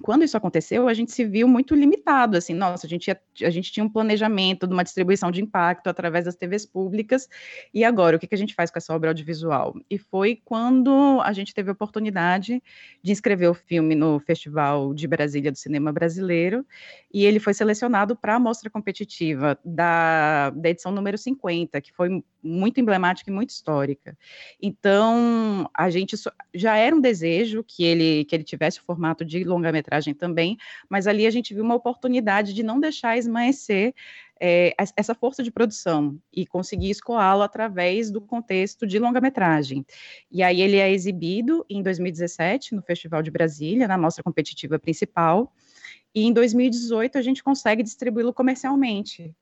E: quando isso aconteceu, a gente se viu muito limitado, assim, nossa, a gente, ia, a gente tinha um planejamento de uma distribuição de impacto através das TVs públicas, e agora, o que, que a gente faz com essa obra audiovisual? E foi quando a gente teve a oportunidade de inscrever o filme no Festival de Brasília do Cinema Brasileiro, e ele foi selecionado para a mostra competitiva da, da edição número 50, que foi muito emblemática e muito histórica. Então, a gente já era um desejo que ele, que ele tivesse o formato de longa-metragem também, mas ali a gente viu uma oportunidade de não deixar esmaecer é, essa força de produção e conseguir escoá-lo através do contexto de longa-metragem. E aí ele é exibido em 2017 no Festival de Brasília, na mostra competitiva principal, e em 2018 a gente consegue distribuí-lo comercialmente.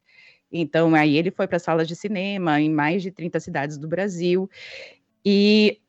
E: Então, aí ele foi para salas de cinema em mais de 30 cidades do Brasil. E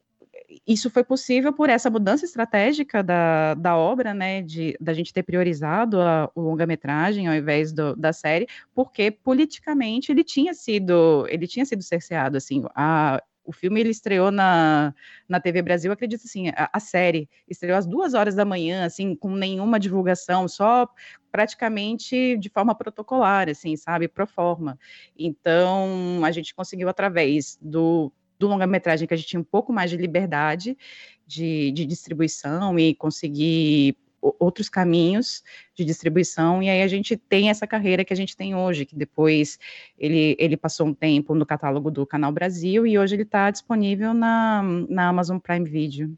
E: isso foi possível por essa mudança estratégica da, da obra, né, de da gente ter priorizado a, o longa-metragem ao invés do, da série, porque politicamente ele tinha sido ele tinha sido cerceado, assim, a, o filme ele estreou na, na TV Brasil, acredito assim, a, a, série estreou às duas horas da manhã, assim, com nenhuma divulgação, só praticamente de forma protocolar, assim, sabe, pro forma. Então, a gente conseguiu através do, do longa-metragem que a gente tinha um pouco mais de liberdade de, de distribuição e conseguir outros caminhos de distribuição, e aí a gente tem essa carreira que a gente tem hoje, que depois ele, ele passou um tempo no catálogo do Canal Brasil, e hoje ele está disponível na, na Amazon Prime Video.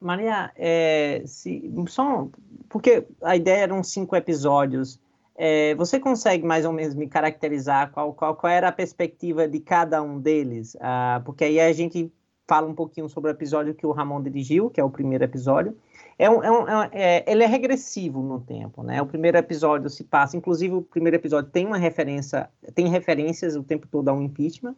C: Maria, é, se, só, porque a ideia eram cinco episódios, é, você consegue mais ou menos me caracterizar qual, qual, qual era a perspectiva de cada um deles? Ah, porque aí a gente fala um pouquinho sobre o episódio que o Ramon dirigiu, que é o primeiro episódio, é um, é um, é, ele é regressivo no tempo, né? O primeiro episódio se passa, inclusive o primeiro episódio tem uma referência, tem referências o tempo todo ao impeachment,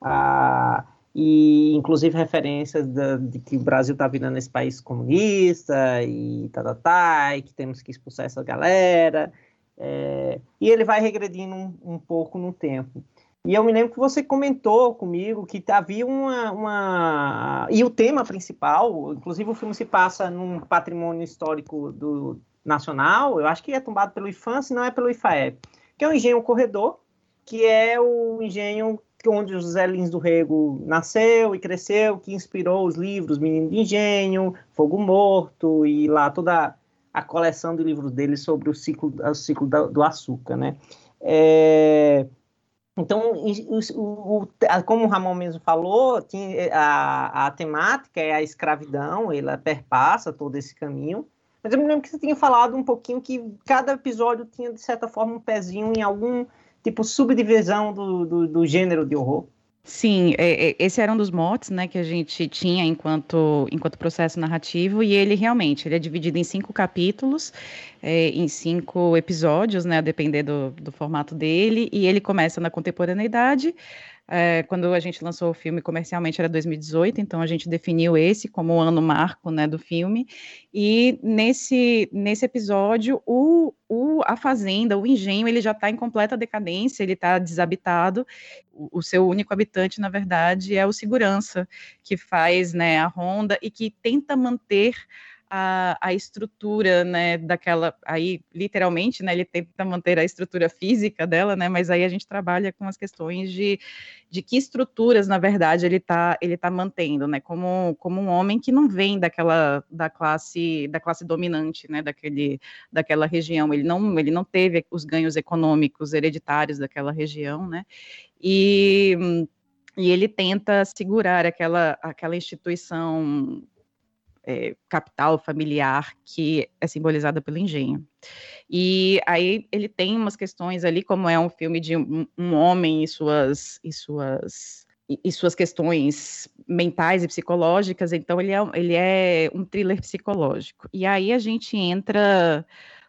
C: ah, e inclusive referências de, de que o Brasil está virando esse país comunista e tá, tá, tá, e que temos que expulsar essa galera. É, e ele vai regredindo um, um pouco no tempo. E eu me lembro que você comentou comigo que havia uma, uma. E o tema principal, inclusive o filme se passa num patrimônio histórico do nacional, eu acho que é tombado pelo IFAM, se não é pelo IFAEP, que é o Engenho Corredor, que é o engenho onde o José Lins do Rego nasceu e cresceu, que inspirou os livros Menino de Engenho, Fogo Morto e lá toda a coleção de livros dele sobre o ciclo, o ciclo do açúcar, né? É, então, o, o, como o Ramon mesmo falou, a, a temática é a escravidão, ela perpassa todo esse caminho. Mas eu me lembro que você tinha falado um pouquinho que cada episódio tinha, de certa forma, um pezinho em algum tipo subdivisão do, do, do gênero de horror.
E: Sim, é, é, esse era um dos motes, né, que a gente tinha enquanto, enquanto processo narrativo, e ele realmente, ele é dividido em cinco capítulos, é, em cinco episódios, né, a depender do, do formato dele, e ele começa na contemporaneidade, é, quando a gente lançou o filme comercialmente era 2018, então a gente definiu esse como o ano marco né, do filme. E nesse, nesse episódio, o, o, a fazenda, o engenho, ele já está em completa decadência, ele está desabitado. O, o, seu único habitante, na verdade, é o segurança, que faz né, a ronda e que tenta manter a, a estrutura, né, daquela, aí, literalmente, né, ele tenta manter a estrutura física dela, né, mas aí a gente trabalha com as questões de, de que estruturas, na verdade, ele está ele tá mantendo, né, como, como um homem que não vem daquela, da classe, da classe dominante, né, daquele, daquela região, ele não, ele não teve os ganhos econômicos hereditários daquela região, né, e e ele tenta segurar aquela, aquela instituição é, capital familiar que é simbolizada pelo engenho. E aí ele tem umas questões ali, como é um filme de um, um homem e suas, e suas e suas questões mentais e psicológicas, então ele é, ele é um thriller psicológico. E aí a gente entra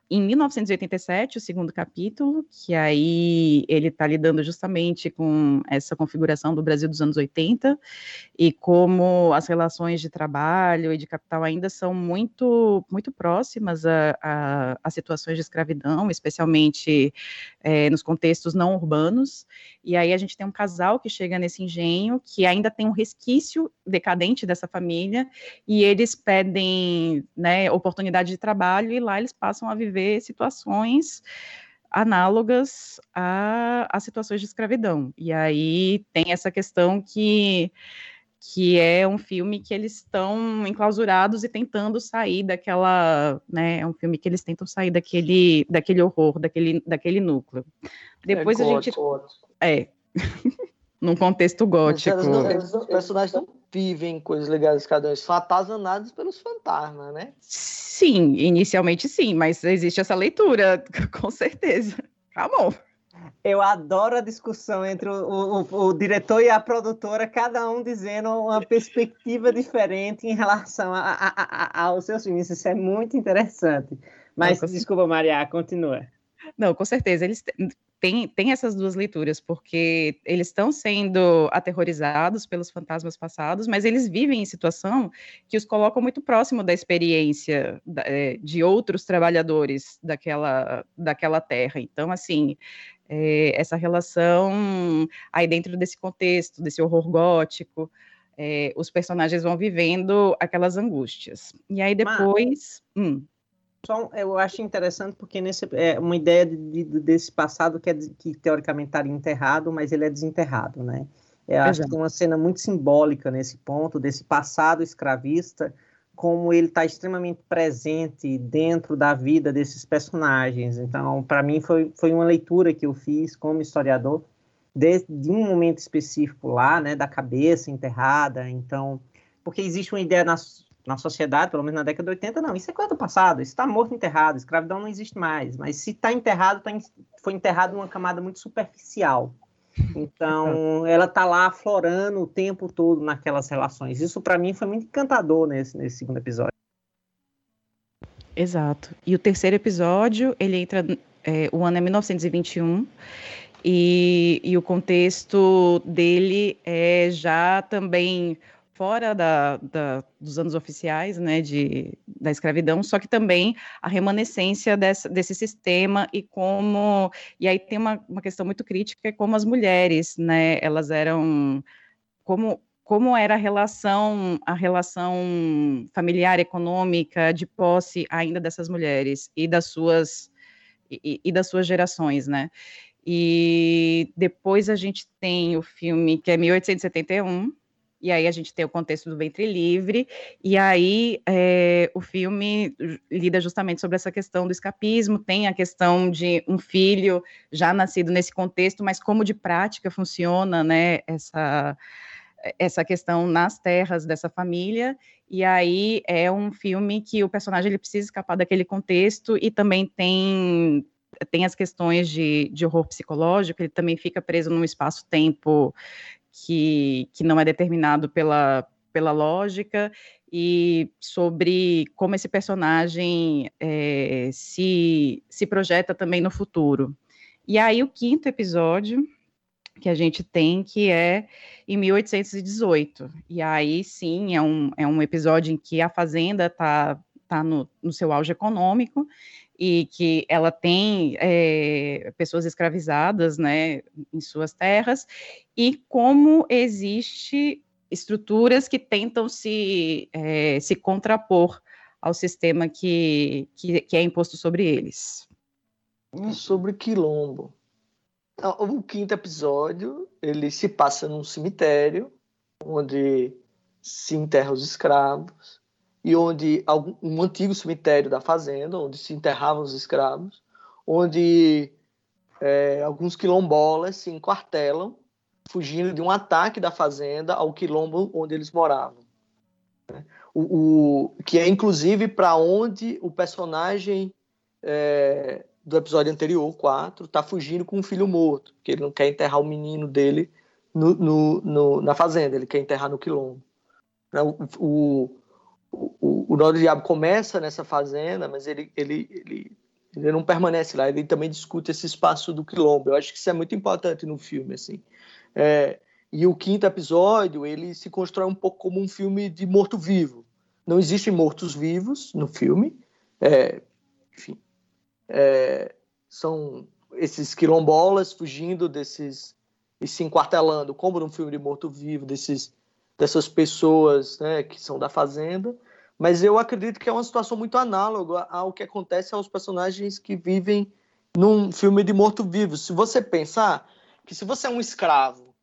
E: em 1987, o segundo capítulo, que aí ele está lidando justamente com essa configuração do Brasil dos anos 80 e como as relações de trabalho e de capital ainda são muito, muito próximas a, a, a situações de escravidão, especialmente é, nos contextos não urbanos. E aí a gente tem um casal que chega nesse engenho que ainda tem um resquício decadente dessa família e eles pedem né, oportunidade de trabalho e lá eles passam a viver viver situações análogas a, a situações de escravidão. E aí tem essa questão que que é um filme que eles estão enclausurados e tentando sair daquela, né, é um filme que eles tentam sair daquele, daquele horror, daquele, daquele núcleo. Depois é a gente é num contexto gótico.
D: Os personagens não vivem coisas legais cada vez, são atazanados pelos fantasmas, né?
E: Sim, inicialmente sim, mas existe essa leitura, com certeza. Acabou.
C: Eu adoro a discussão entre o, o, o, diretor e a produtora, cada um dizendo uma perspectiva diferente em relação a, a, a, aos seus filmes. Isso é muito interessante. Mas, Não, desculpa, Maria, continua.
E: Não, com certeza. Eles tem, tem essas duas leituras, porque eles estão sendo aterrorizados pelos fantasmas passados, mas eles vivem em situação que os colocam muito próximo da experiência é, de outros trabalhadores daquela, daquela terra. Então, assim, é, essa relação aí dentro desse contexto, desse horror gótico, é, os personagens vão vivendo aquelas angústias. E aí depois. Mas... Hum
C: só eu acho interessante porque nesse é uma ideia de, de, desse passado que, é, que teoricamente estaria enterrado, mas ele é desenterrado, né? Eu acho que tem uma cena muito simbólica nesse ponto desse passado escravista, como ele está extremamente presente dentro da vida desses personagens. Então, para mim foi, foi uma leitura que eu fiz como historiador de, de um momento específico lá, né, da cabeça enterrada. Então, porque existe uma ideia na, na sociedade, pelo menos na década de 80, não, isso é coisa do passado, isso está morto enterrado, escravidão não existe mais, mas se está enterrado, tá, foi enterrado numa camada muito superficial. Então, ela está lá aflorando o tempo todo naquelas relações. Isso, para mim, foi muito encantador nesse, nesse segundo episódio.
E: Exato. E o terceiro episódio, ele entra. É, o ano é 1921. E, e o contexto dele é já também fora da, da, dos anos oficiais né, de, da escravidão, só que também a remanescência desse sistema e como. E aí tem uma, uma questão muito crítica, como as mulheres, né, elas eram. Como, como era a relação, a relação familiar, econômica, de posse ainda dessas mulheres e das suas, e, e das suas gerações, né? E depois a gente tem o filme que é 1871, e aí a gente tem o contexto do ventre livre, e aí é, o filme lida justamente sobre essa questão do escapismo, tem a questão de um filho já nascido nesse contexto, mas como de prática funciona, né, essa, essa questão nas terras dessa família, e aí é um filme que o personagem ele precisa escapar daquele contexto, e também tem tem as questões de, de horror psicológico, ele também fica preso num espaço-tempo que, que não é determinado pela, pela lógica e sobre como esse personagem é, se, se projeta também no futuro. E aí o quinto episódio que a gente tem, que é em 1818. E aí, sim, é um, é um episódio em que a Fazenda está tá no, no seu auge econômico e que ela tem é, pessoas escravizadas, né, em suas terras, e como existe estruturas que tentam se, é, se contrapor ao sistema que, que, que é imposto sobre eles.
D: Sobre quilombo. Então, o quinto episódio, ele se passa num cemitério, onde se enterra os escravos, e onde um antigo cemitério da fazenda, onde se enterravam os escravos, onde é, alguns quilombolas se enquartelam, fugindo de um ataque da fazenda ao quilombo onde eles moravam. Né? O, o que é inclusive para onde o personagem é, do episódio anterior, 4, está fugindo com um filho morto, porque ele não quer enterrar o menino dele no, no, no, na fazenda, ele quer enterrar no quilombo. Né? O, o, o, o Diabo começa nessa fazenda, mas ele, ele, ele, ele não permanece lá, ele também discute esse espaço do quilombo. Eu acho que isso é muito importante no filme, assim. É, e o quinto episódio, ele se constrói um pouco como um filme de morto-vivo. Não existem mortos-vivos no filme, é, enfim. É, são esses quilombolas fugindo desses e se enquartelando, como num filme de morto-vivo, desses dessas pessoas né, que são da fazenda, mas eu acredito que é uma situação muito análoga ao que acontece aos personagens que vivem num filme de morto-vivo. Se você pensar que se você é um escravo,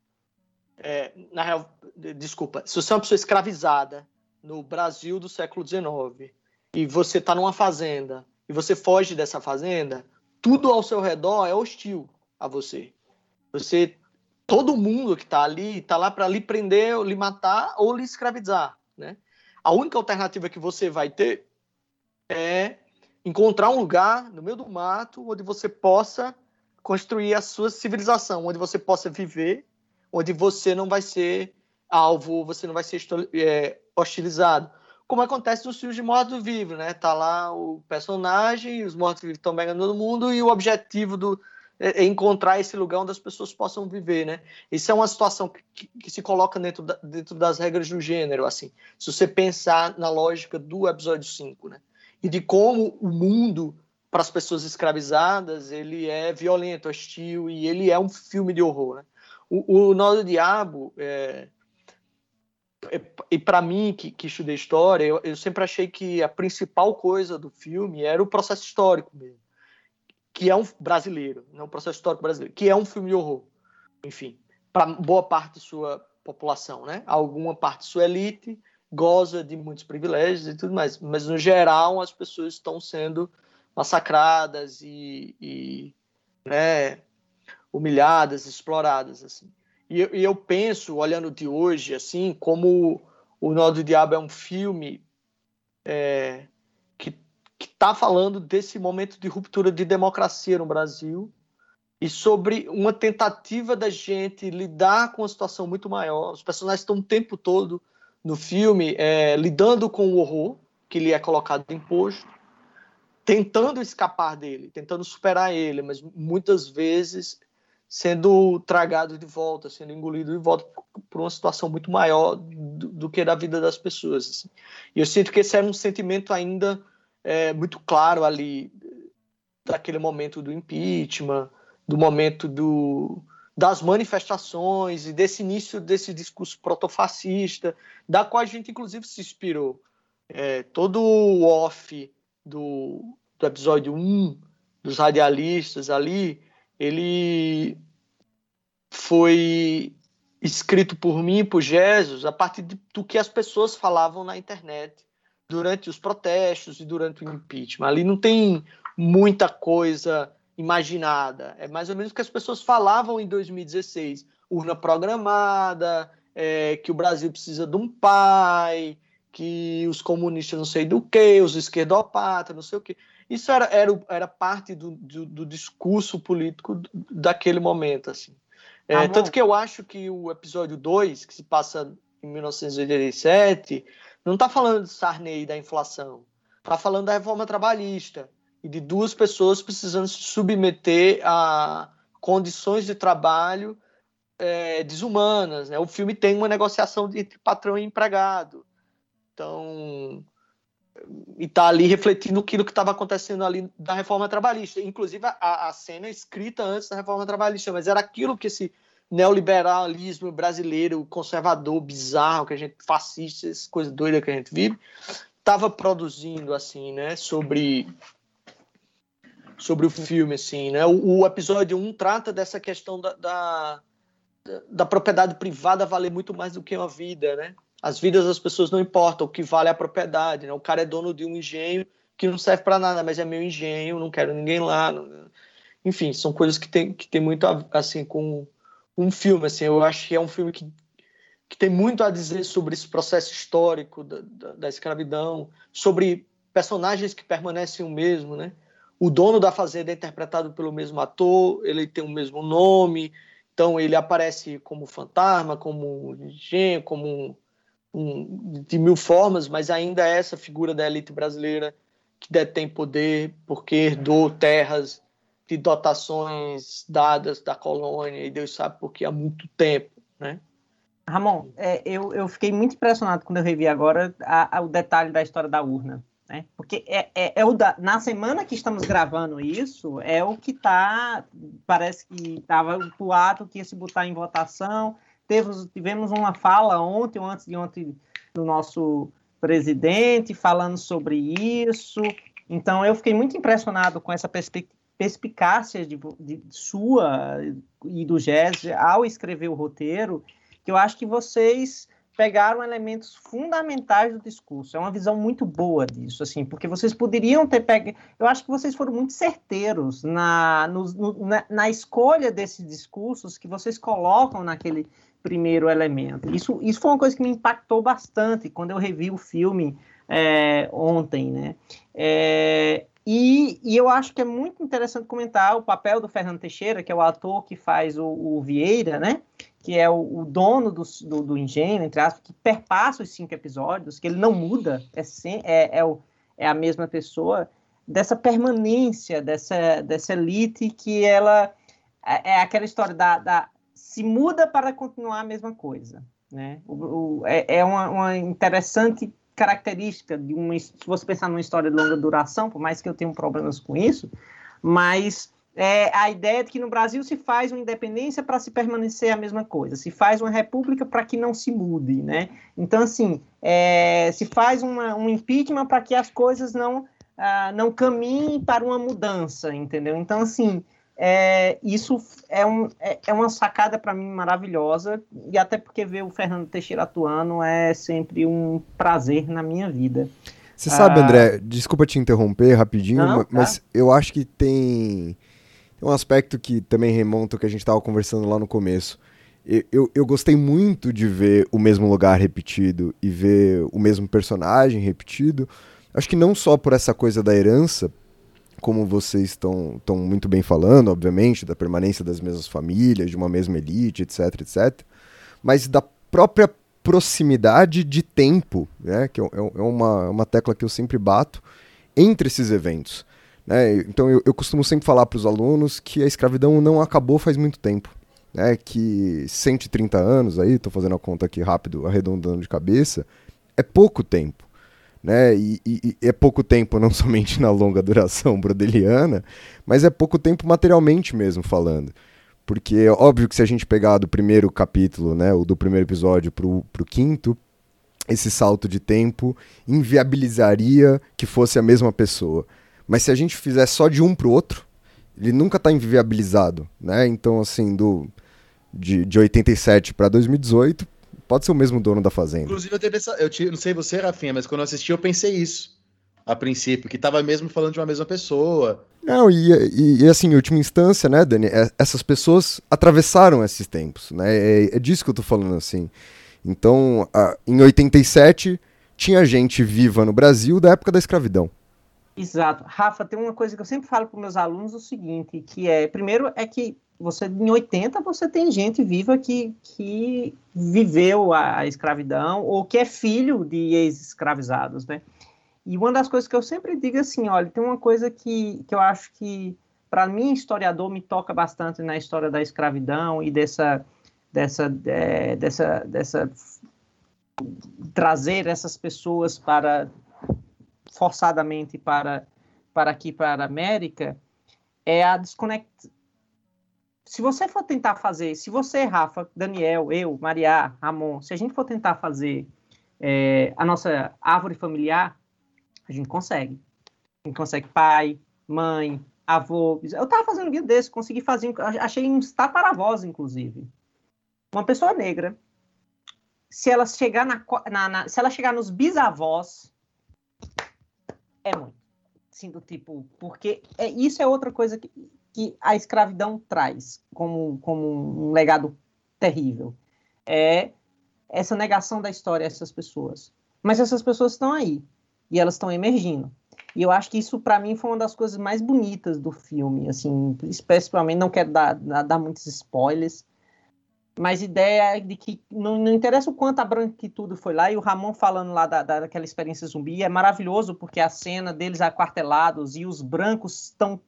D: é, na real, desculpa, se você é uma pessoa escravizada no Brasil do século XIX e você está numa fazenda e você foge dessa fazenda, tudo ao seu redor é hostil a você. Você todo mundo que está ali está lá para lhe prender, lhe matar ou lhe escravizar, né? A única alternativa que você vai ter é encontrar um lugar no meio do mato onde você possa construir a sua civilização, onde você possa viver, onde você não vai ser alvo, você não vai ser é, hostilizado. Como acontece nos filmes de morto-vivo, né? Tá lá o personagem, os mortos-vivos estão pegando todo mundo e o objetivo do, encontrar esse lugar onde as pessoas possam viver, né? Isso é uma situação que, que, que se coloca dentro, da, dentro das regras do gênero, assim. Se você pensar na lógica do episódio 5, né? E de como o mundo para as pessoas escravizadas, ele é violento, hostil e ele é um filme de horror, né? O, o Nó do Diabo, é, é, e para mim, que, que estudei história, eu, eu sempre achei que a principal coisa do filme era o processo histórico mesmo que é um brasileiro, não um processo histórico brasileiro, que é um filme de horror. Enfim, para boa parte de sua população, né? Alguma parte de sua elite goza de muitos privilégios e tudo mais, mas no geral as pessoas estão sendo massacradas e, e né, humilhadas, exploradas assim. E, e, eu penso, olhando de hoje, assim, como o Nó do Diabo é um filme é, que está falando desse momento de ruptura de democracia no Brasil e sobre uma tentativa da gente lidar com uma situação muito maior. Os personagens estão o tempo todo no filme é, lidando com o horror que lhe é colocado imposto, tentando escapar dele, tentando superar ele, mas muitas vezes sendo tragado de volta, sendo engolido de volta por uma situação muito maior do, do que da vida das pessoas. Assim. E eu sinto que esse era um sentimento ainda é, muito claro ali daquele momento do impeachment, do momento do, das manifestações e desse início desse discurso protofascista, da qual a gente inclusive se inspirou. É, todo o off do, do episódio 1 dos radialistas ali, ele foi escrito por mim e por Jesus a partir do que as pessoas falavam na internet durante os protestos e durante o impeachment. Ali não tem muita coisa imaginada. É mais ou menos o que as pessoas falavam em 2016. Urna programada, é, que o Brasil precisa de um pai, que os comunistas não sei do que, os esquerdopatas, não sei o que. Isso era, era, era parte do, do, do discurso político daquele momento. assim. É, tanto que eu acho que o episódio 2, que se passa em 1987, não está falando de Sarney da inflação. Está falando da reforma trabalhista e de duas pessoas precisando se submeter a condições de trabalho é, desumanas. Né? O filme tem uma negociação entre patrão e empregado. Então, e está ali refletindo aquilo que estava acontecendo ali da reforma trabalhista. Inclusive, a, a cena é escrita antes da reforma trabalhista, mas era aquilo que esse neoliberalismo brasileiro conservador, bizarro, que a gente fascista, essa coisa doida que a gente vive, estava produzindo assim, né, sobre sobre o filme assim, né? O, o episódio 1 trata dessa questão da, da, da propriedade privada valer muito mais do que uma vida, né? As vidas das pessoas não importam, o que vale é a propriedade, né? O cara é dono de um engenho que não serve para nada, mas é meu engenho, não quero ninguém lá. não- Enfim, são coisas que tem, que tem muito a, assim com um filme, assim, eu acho que é um filme que, que tem muito a dizer sobre esse processo histórico da, da, da escravidão, sobre personagens que permanecem o mesmo, né? O dono da fazenda é interpretado pelo mesmo ator, ele tem o mesmo nome, então ele aparece como fantasma, como engenho, como um, um- de mil formas, mas ainda é essa figura da elite brasileira que detém poder porque herdou terras de dotações dadas da colônia e Deus sabe por que há muito tempo, né?
C: Ramon, é, eu, eu fiquei muito impressionado quando eu revi agora a- a- o detalhe da história da urna. Né? Porque é, é, é o da, na semana que estamos gravando isso, é o que está. Parece que estava o ato que ia se botar em votação. Teve, tivemos uma fala ontem ou antes de ontem do nosso presidente falando sobre isso. Então eu fiquei muito impressionado com essa perspe- perspicácia de, de sua e do Jazz ao escrever o roteiro, que eu acho que vocês pegaram elementos fundamentais do discurso. É uma visão muito boa disso, assim, porque vocês poderiam ter pego. Eu acho que vocês foram muito certeiros na, no, no, na, na, escolha desses discursos que vocês colocam naquele primeiro elemento. Isso, isso foi uma coisa que me impactou bastante quando eu revi o filme é, ontem, né? É, e, e, eu acho que é muito interessante comentar o papel do Fernando Teixeira, que é o ator que faz o, o Vieira, né? Que é o, o dono do, do, do, engenho, entre aspas, que perpassa os cinco episódios, que ele não muda, é, sem, é, é, o, é a mesma pessoa, dessa permanência, dessa, dessa elite que ela é, é aquela história da, da, se muda para continuar a mesma coisa, né? O, é, é uma, uma interessante característica de uma, se você pensar numa história de longa duração, por mais que eu tenha problemas com isso, mas é a ideia de que no Brasil se faz uma independência para se permanecer a mesma coisa, se faz uma república para que não se mude, né? Então, assim, é, se faz uma, um impeachment para que as coisas não, ah, não caminhem para uma mudança, entendeu? Então, assim, é, isso é, um, é, é uma sacada para mim maravilhosa, e até porque ver o Fernando Teixeira atuando é sempre um prazer na minha vida.
B: Você ah, sabe, André, desculpa te interromper rapidinho,
C: não,
B: mas
C: tá.
B: eu acho que tem, tem um aspecto que também remonta ao que a gente estava conversando lá no começo. Eu, eu, eu, gostei muito de ver o mesmo lugar repetido e ver o mesmo personagem repetido. Acho que não só por essa coisa da herança, como vocês estão muito bem falando, obviamente, da permanência das mesmas famílias, de uma mesma elite, etc, etc, mas da própria proximidade de tempo, né, que é, é uma, uma tecla que eu sempre bato, entre esses eventos. Né? Então eu, eu costumo sempre falar para os alunos que a escravidão não acabou faz muito tempo. Né, que 130 anos, aí, estou fazendo a conta aqui rápido, arredondando de cabeça, é pouco tempo né? E, e, e, é pouco tempo não somente na longa duração brodeliana, mas é pouco tempo materialmente mesmo falando. Porque é óbvio que se a gente pegar do primeiro capítulo, né, o do primeiro episódio pro, pro quinto, esse salto de tempo inviabilizaria que fosse a mesma pessoa. Mas se a gente fizer só de um pro outro, ele nunca está inviabilizado, né? Então, assim, do de, de 87 para 2018, pode ser o mesmo dono da fazenda.
A: Inclusive, eu, teve essa, eu te, não sei você, Rafinha, mas quando eu assisti, eu pensei isso. A princípio, que tava mesmo falando de uma mesma pessoa.
B: Não, e, e, e assim, em última instância, né, Dani, é, essas pessoas atravessaram esses tempos, né? É, é, disso que eu tô falando, assim. Então, a, em 87, tinha gente viva no Brasil da época da escravidão.
C: Exato. Rafa, tem uma coisa que eu sempre falo para meus alunos o seguinte, que é, primeiro, é que você em 80 você tem gente viva que, que viveu a, a escravidão ou que é filho de ex-escravizados, né? E uma das coisas que eu sempre digo assim, olha, tem uma coisa que, que eu acho que para mim historiador me toca bastante na história da escravidão e dessa dessa é, dessa dessa trazer essas pessoas para forçadamente para para aqui para a América é a desconect se você for tentar fazer, se você, Rafa, Daniel, eu, Maria, Ramon, se a gente for tentar fazer é, a nossa árvore familiar, a gente consegue. A gente consegue pai, mãe, avô. Eu estava fazendo um vídeo desse, consegui fazer, achei um taparavós, inclusive. Uma pessoa negra, se ela chegar na, na, na, se ela chegar nos bisavós, é muito. Assim, do tipo, porque é, isso é outra coisa que que a escravidão traz como, como um legado terrível. É essa negação da história a essas pessoas. Mas essas pessoas estão aí e elas estão emergindo. E eu acho que isso, para mim, foi uma das coisas mais bonitas do filme. Assim, especialmente, não quero dar, dar, muitos spoilers, mas ideia é de que não, não, interessa o quanto a branquitude foi lá, e o Ramon falando lá da, daquela experiência zumbi é maravilhoso, porque a cena deles aquartelados e os brancos estão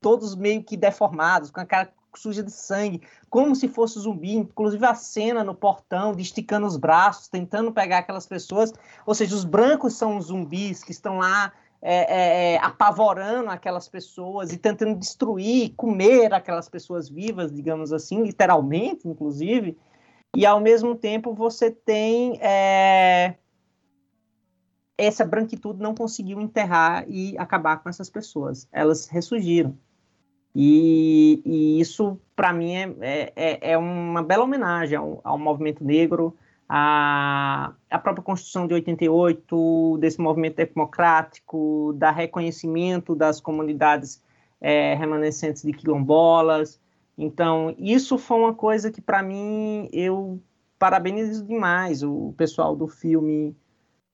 C: todos meio que deformados, com a cara suja de sangue, como se fosse zumbi, inclusive a cena no portão, de esticando os braços, tentando pegar aquelas pessoas, ou seja, os brancos são os zumbis que estão lá é, é, é apavorando aquelas pessoas e tentando destruir, comer aquelas pessoas vivas, digamos assim, literalmente, inclusive, e ao mesmo tempo você tem é, essa branquitude não conseguiu enterrar e acabar com essas pessoas, elas ressurgiram. E, e isso, para mim, é, é, é, é, uma bela homenagem ao, ao movimento negro, à, à própria Constituição de 88, desse movimento democrático, da reconhecimento das comunidades é, remanescentes de quilombolas. Então, isso foi uma coisa que, para mim, eu parabenizo demais o pessoal do filme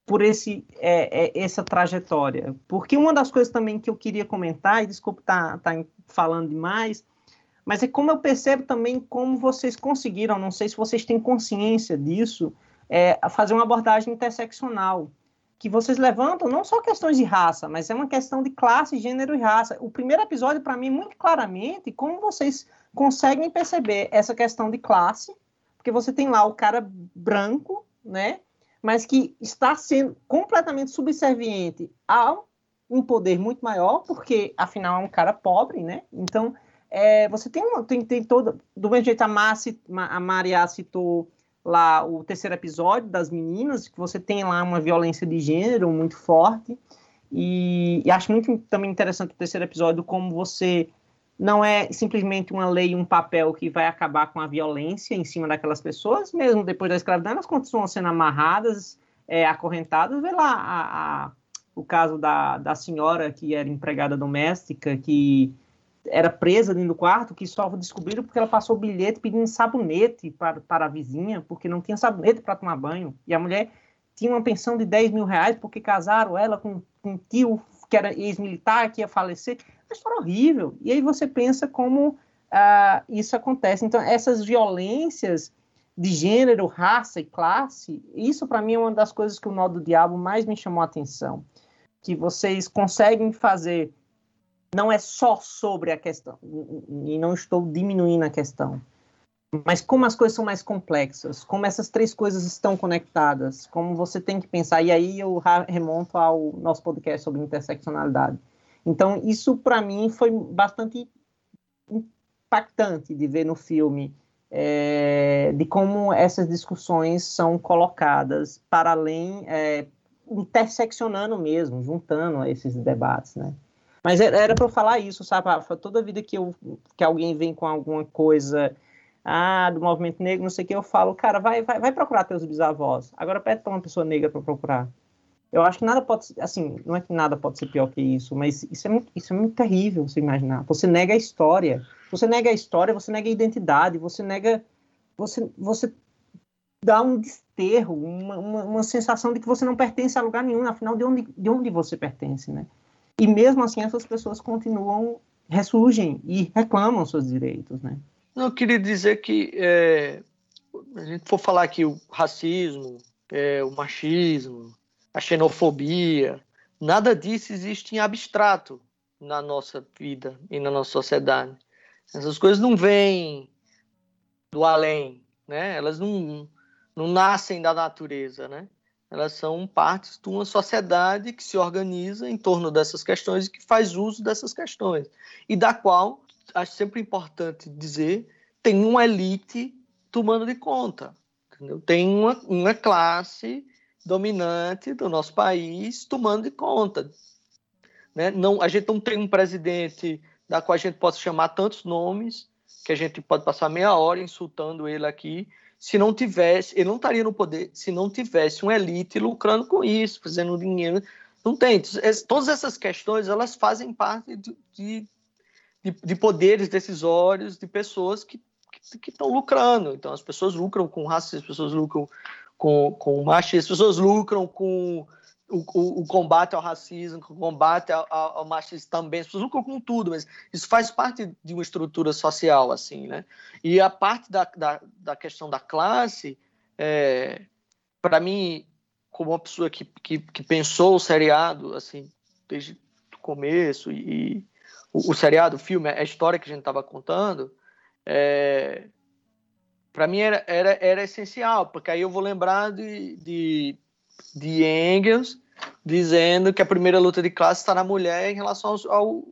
C: por esse, é, é, essa trajetória. Porque uma das coisas também que eu queria comentar, e desculpe estar tá, tá falando demais, mas é como eu percebo também como vocês conseguiram, não sei se vocês têm consciência disso, é, fazer uma abordagem interseccional, que vocês levantam não só questões de raça, mas é uma questão de classe, gênero e raça. O primeiro episódio, para mim, muito claramente, como vocês conseguem perceber essa questão de classe, porque você tem lá o cara branco, né, mas que está sendo completamente subserviente a um poder muito maior, porque afinal é um cara pobre, né? Então é, você tem tem, tem toda, do mesmo jeito a, Massi, a Maria citou lá o terceiro episódio das meninas, que você tem lá uma violência de gênero muito forte, e, e acho muito também interessante o terceiro episódio como você não é simplesmente uma lei, um papel que vai acabar com a violência em cima daquelas pessoas, mesmo depois da escravidão, elas continuam sendo amarradas, é, acorrentadas. Vê lá a, a, o caso da, da senhora que era empregada doméstica, que era presa dentro do quarto, que só descobriram porque ela passou o bilhete pedindo sabonete para, para a vizinha, porque não tinha sabonete para tomar banho. E a mulher tinha uma pensão de 10 mil reais porque casaram ela com, com um tio que era ex-militar, que ia falecer uma história horrível. E aí você pensa como ah, isso acontece. Então, essas violências de gênero, raça e classe, isso para mim é uma das coisas que o Nó do Diabo mais me chamou a atenção. Que vocês conseguem fazer, não é só sobre a questão, e não estou diminuindo a questão, mas como as coisas são mais complexas, como essas três coisas estão conectadas, como você tem que pensar, e aí eu remonto ao nosso podcast sobre interseccionalidade então, isso para mim foi bastante impactante de ver no filme, é, de como essas discussões são colocadas para além, é, interseccionando mesmo, juntando esses debates, né? Mas era para eu falar isso, sabe? Toda vida que, eu, que alguém vem com alguma coisa ah, do movimento negro, não sei o que, eu falo, cara, vai, vai, vai procurar teus bisavós. Agora pede para uma pessoa negra para procurar. Eu acho que nada pode, assim, não é que nada pode ser pior que isso, mas isso é muito, isso é muito terrível você imaginar. Você nega a história. Você nega a história, você nega a identidade, você nega, você, você dá um desterro, uma, uma, uma sensação de que você não pertence a lugar nenhum, afinal de onde, de onde você pertence, né? E mesmo assim essas pessoas continuam ressurgem e reclamam seus direitos, né?
D: Não, eu queria dizer que é, a gente for falar aqui o racismo, é, o machismo, a xenofobia, nada disso existe em abstrato na nossa vida e na nossa sociedade. Essas coisas não vêm do além, né? Elas não, não nascem da natureza, né? Elas são partes de uma sociedade que se organiza em torno dessas questões e que faz uso dessas questões. E da qual, acho sempre importante dizer, tem uma elite tomando de conta. Entendeu? Tem uma, uma classe dominante do nosso país tomando de conta. Né? Não, a gente não tem um presidente da qual a gente possa chamar tantos nomes, que a gente pode passar meia hora insultando ele aqui, se não tivesse, ele não estaria no poder se não tivesse uma elite lucrando com isso, fazendo dinheiro. Não tem. Todas essas questões, elas fazem parte de, de, de poderes decisórios de pessoas que que estão lucrando. Então, as pessoas lucram com racismo, as pessoas lucram com, com machismo, as pessoas lucram com o, o, o, combate ao racismo, com o combate ao, ao, machismo também, as pessoas lucram com tudo, mas isso faz parte de uma estrutura social, assim, né? E a parte da, da, da questão da classe, é, para mim, como uma pessoa que, que, que, pensou o seriado, assim, desde o começo, e, e o, o, seriado, o filme, a história que a gente estava contando, é, para mim era, era, era essencial, porque aí eu vou lembrar de, de, de Engels dizendo que a primeira luta de classe está na mulher em relação ao, ao,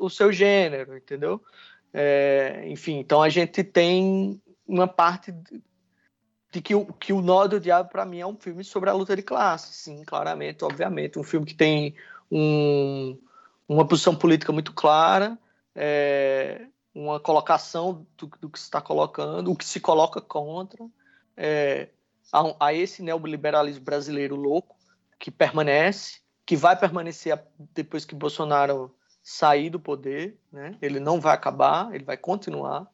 D: ao seu gênero, entendeu? É, enfim, então a gente tem uma parte de, de que, o, que o Nó do Diabo, para mim, é um filme sobre a luta de classe, sim, claramente, obviamente. Um filme que tem um, uma posição política muito clara, é, uma colocação do, do, que se está colocando, o que se coloca contra é, a, a, esse neoliberalismo brasileiro louco que permanece, que vai permanecer depois que Bolsonaro sair do poder, né? Ele não vai acabar, ele vai continuar.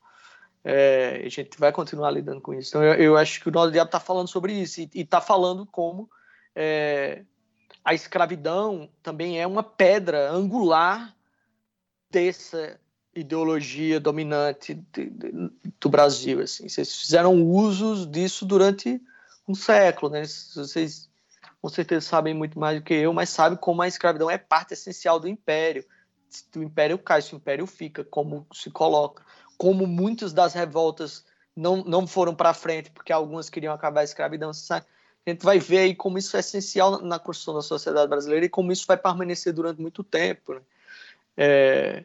D: É, a gente vai continuar lidando com isso. Então, eu, eu acho que o do Diabo está falando sobre isso e está falando como é, a escravidão também é uma pedra angular dessa ideologia dominante de, de, do Brasil. Assim. Vocês fizeram usos disso durante um século. Né? Vocês com certeza sabem muito mais do que eu, mas sabem como a escravidão é parte essencial do império. Se o império cai, se o império fica, como se coloca. Como muitas das revoltas não, não foram para frente, porque algumas queriam acabar a escravidão. Sabe? A gente vai ver aí como isso é essencial na construção da sociedade brasileira e como isso vai permanecer durante muito tempo. Né? É,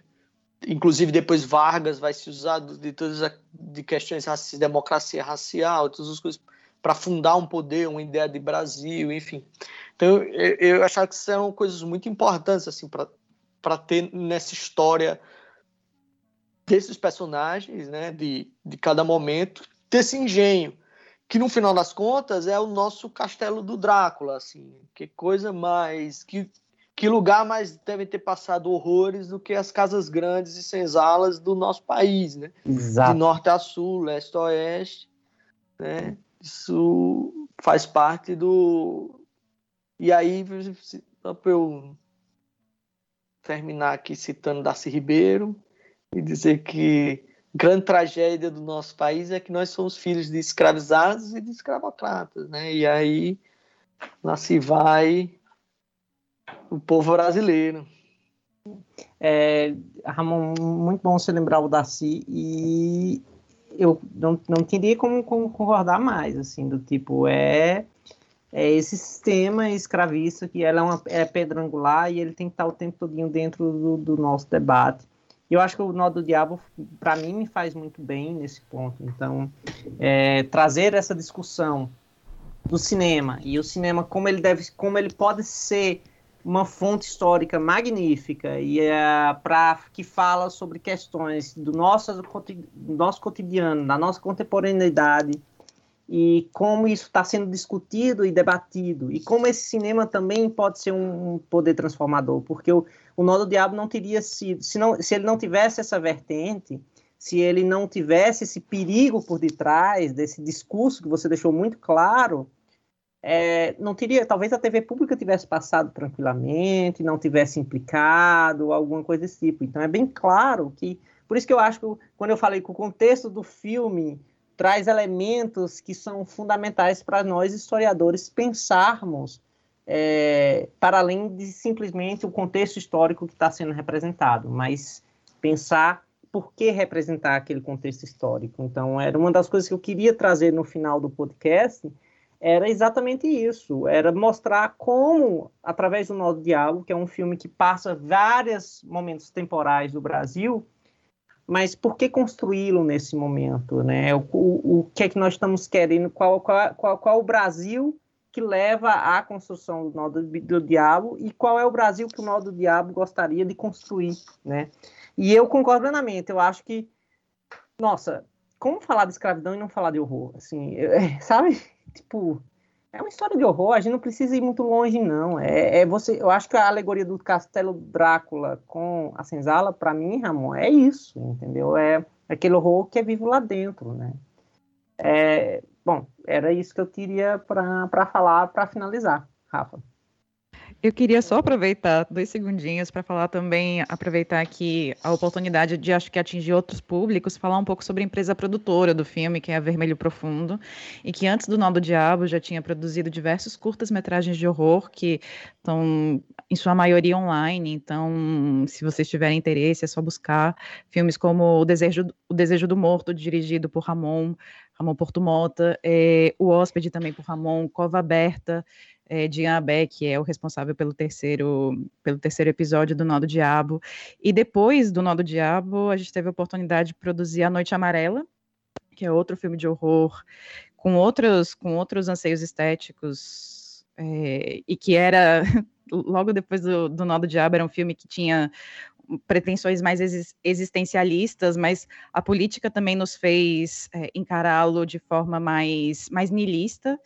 D: inclusive depois Vargas vai se usar de todas as de questões de democracia racial, todas as coisas para fundar um poder, uma ideia de Brasil, enfim. Então eu, eu achava que são coisas muito importantes assim para ter nessa história desses personagens, né, de, de cada momento, desse engenho, que no final das contas é o nosso castelo do Drácula, assim, que coisa mais que que lugar mais devem ter passado horrores do que as casas grandes e senzalas do nosso país, né?
C: Exato.
D: De norte a sul, leste a oeste, né? Isso faz parte do... E aí, para eu terminar aqui citando Darcy Ribeiro e dizer que grande tragédia do nosso país é que nós somos filhos de escravizados e de escravocratas, né? E aí lá se vai o povo brasileiro.
C: É, Ramon, muito bom você lembrar o Darcy e eu não, não teria como, concordar mais, assim, do tipo, é, é esse sistema escravista que ela é uma é pedra angular e ele tem que estar o tempo todo dentro do, do nosso debate. E eu acho que o Nó do Diabo, para mim, me faz muito bem nesse ponto. Então, é, trazer essa discussão do cinema e o cinema como ele deve, como ele pode ser uma fonte histórica magnífica e é para que fala sobre questões do nosso, do nosso cotidiano, da nossa contemporaneidade e como isso está sendo discutido e debatido e como esse cinema também pode ser um poder transformador, porque o, o Nó do Diabo não teria sido, se, não, se ele não tivesse essa vertente, se ele não tivesse esse perigo por detrás desse discurso que você deixou muito claro, é, não teria, talvez a TV pública tivesse passado tranquilamente, não tivesse implicado, alguma coisa desse tipo. Então é bem claro que, por isso que eu acho que quando eu falei que o contexto do filme traz elementos que são fundamentais para nós historiadores pensarmos é, para além de simplesmente o contexto histórico que está sendo representado, mas pensar por que representar aquele contexto histórico. Então, era uma das coisas que eu queria trazer no final do podcast, era exatamente isso, era mostrar como, através do Nó do Diabo, que é um filme que passa vários momentos temporais do Brasil, mas por que construí-lo nesse momento, né? O, o, o, que é que nós estamos querendo, qual, qual, qual, qual o Brasil que leva à construção do Nó do, do Diabo e qual é o Brasil que o Nó do Diabo gostaria de construir, né? E eu concordo plenamente, eu acho que, nossa, como falar de escravidão e não falar de horror, assim, sabe? tipo, é uma história de horror, a gente não precisa ir muito longe, não. É, é você, eu acho que a alegoria do Castelo Drácula com a senzala, para mim, Ramon, é isso, entendeu? É aquele horror que é vivo lá dentro, né? É, bom, era isso que eu queria para falar, para finalizar, Rafa.
E: Eu queria só aproveitar dois segundinhos para falar também, aproveitar aqui a oportunidade de acho que atingir outros públicos, falar um pouco sobre a empresa produtora do filme, que é a Vermelho Profundo, e que antes do Nó do Diabo já tinha produzido diversos curtas-metragens de horror que estão, em sua maioria, online. Então, se vocês tiverem interesse, é só buscar filmes como O Desejo, o Desejo do Morto, dirigido por Ramon, Ramon Porto Mota, é, O Hóspede também por Ramon, Cova Aberta, é, de Beck, que é o responsável pelo terceiro, pelo terceiro episódio do Nó do Diabo. E depois do Nó do Diabo, a gente teve a oportunidade de produzir A Noite Amarela, que é outro filme de horror com outros, com outros anseios estéticos, é, e que era, logo depois do, do Nó do Diabo, era um filme que tinha pretensões mais existencialistas, mas a política também nos fez é, encará-lo de forma mais, mais niilista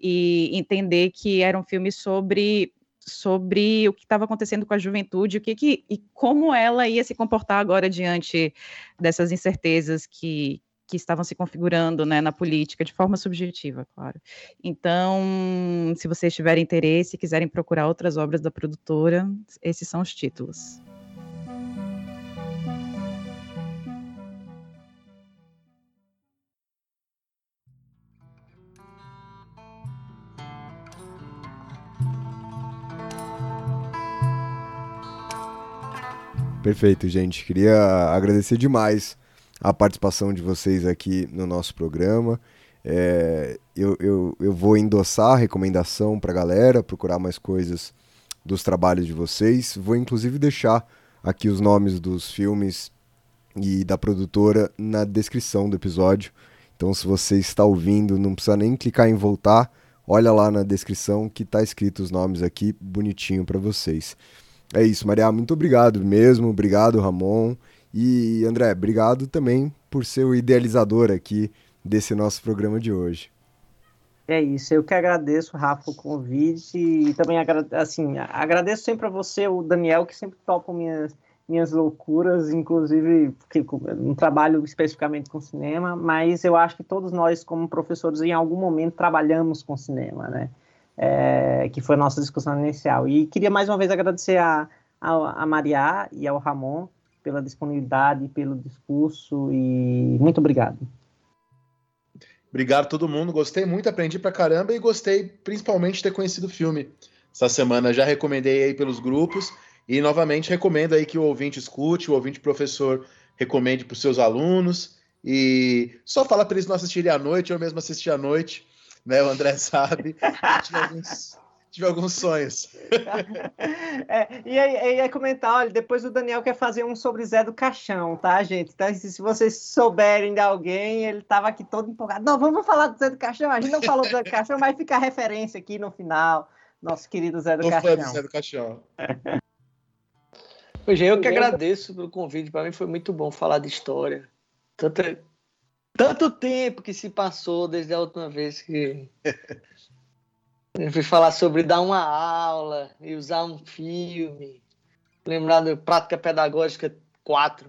E: e entender que era um filme sobre sobre o que estava acontecendo com a juventude, o que, que e como ela ia se comportar agora diante dessas incertezas que, que estavam se configurando né, na política, de forma subjetiva, claro. Então, se vocês tiverem interesse e quiserem procurar outras obras da produtora, esses são os títulos.
B: Perfeito, gente. Queria agradecer demais a participação de vocês aqui no nosso programa. É, eu, eu, eu vou endossar a recomendação para a galera, procurar mais coisas dos trabalhos de vocês. Vou inclusive deixar aqui os nomes dos filmes e da produtora na descrição do episódio. Então, se você está ouvindo, não precisa nem clicar em voltar, olha lá na descrição que está escrito os nomes aqui bonitinho para vocês. É isso, Maria. Muito obrigado mesmo. Obrigado, Ramon. E André, obrigado também por ser o idealizador aqui desse nosso programa de hoje.
C: É isso, eu que agradeço, Rafa, o convite e também assim, agradeço sempre a você, o Daniel, que sempre topa minhas, minhas loucuras, inclusive porque não trabalho especificamente com cinema, mas eu acho que todos nós, como professores, em algum momento trabalhamos com cinema, né? É, que foi a nossa discussão inicial. E queria mais uma vez agradecer a, a, a Maria e ao Ramon pela disponibilidade, pelo discurso e muito obrigado.
A: Obrigado a todo mundo, gostei muito, aprendi pra caramba e gostei principalmente de ter conhecido o filme essa semana. Já recomendei aí pelos grupos e novamente recomendo aí que o ouvinte escute, o ouvinte professor recomende para os seus alunos e só fala para eles não assistirem à noite, eu mesmo assisti à noite né? O André sabe. tive, alguns, tive alguns sonhos.
C: É, e aí, ia comentar, olha, depois o Daniel quer fazer um sobre Zé do Caixão, tá, gente? Então, se vocês souberem de alguém, ele estava aqui todo empolgado. Não, vamos falar do Zé do Caixão. A gente não falou do Zé do Caixão, mas fica a referência aqui no final. Nosso querido Zé do Tô Caixão. Fã do
A: Zé do Caixão.
D: Pois é, eu que agradeço pelo convite. Para mim foi muito bom falar de história. Tanto, tanto tempo que se passou desde a última vez que eu fui falar sobre dar uma aula e usar um filme. Lembrar do Prática Pedagógica 4.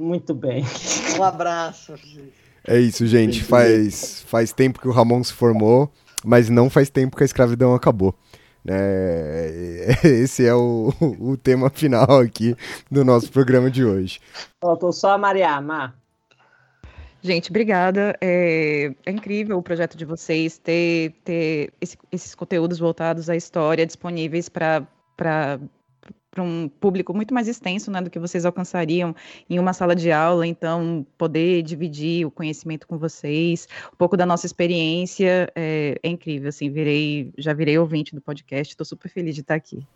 C: Muito bem.
D: Um abraço.
B: É isso, gente. Faz, faz tempo que o Ramon se formou. mas não faz tempo que a escravidão acabou. Né? Esse é o, o tema final aqui do nosso programa de hoje.
C: Faltou só a Maria Amar.
E: Gente, obrigada. É, é, incrível o projeto de vocês ter, ter esse, esses conteúdos voltados à história disponíveis para para um público muito mais extenso né, do que vocês alcançariam em uma sala de aula, então poder dividir o conhecimento com vocês, um pouco da nossa experiência é, é incrível, assim, virei, já virei ouvinte do podcast, estou super feliz de estar aqui.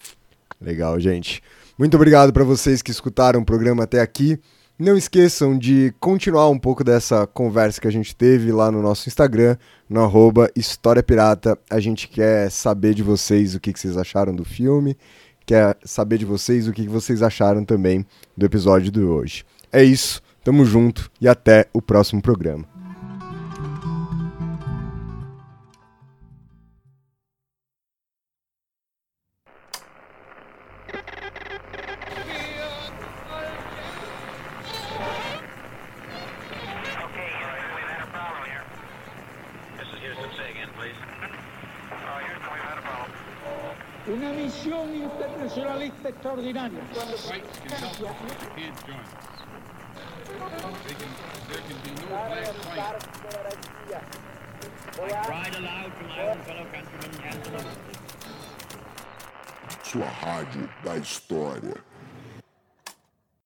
B: Legal, gente. Muito obrigado para vocês que escutaram o programa até aqui. Não esqueçam de continuar um pouco dessa conversa que a gente teve lá no nosso Instagram, no arroba História Pirata. A gente quer saber de vocês o que, que vocês acharam do filme quer saber de vocês o que vocês acharam também do episódio de hoje. É isso, tamo junto e até o próximo programa.
F: To the
G: Sua rádio da história.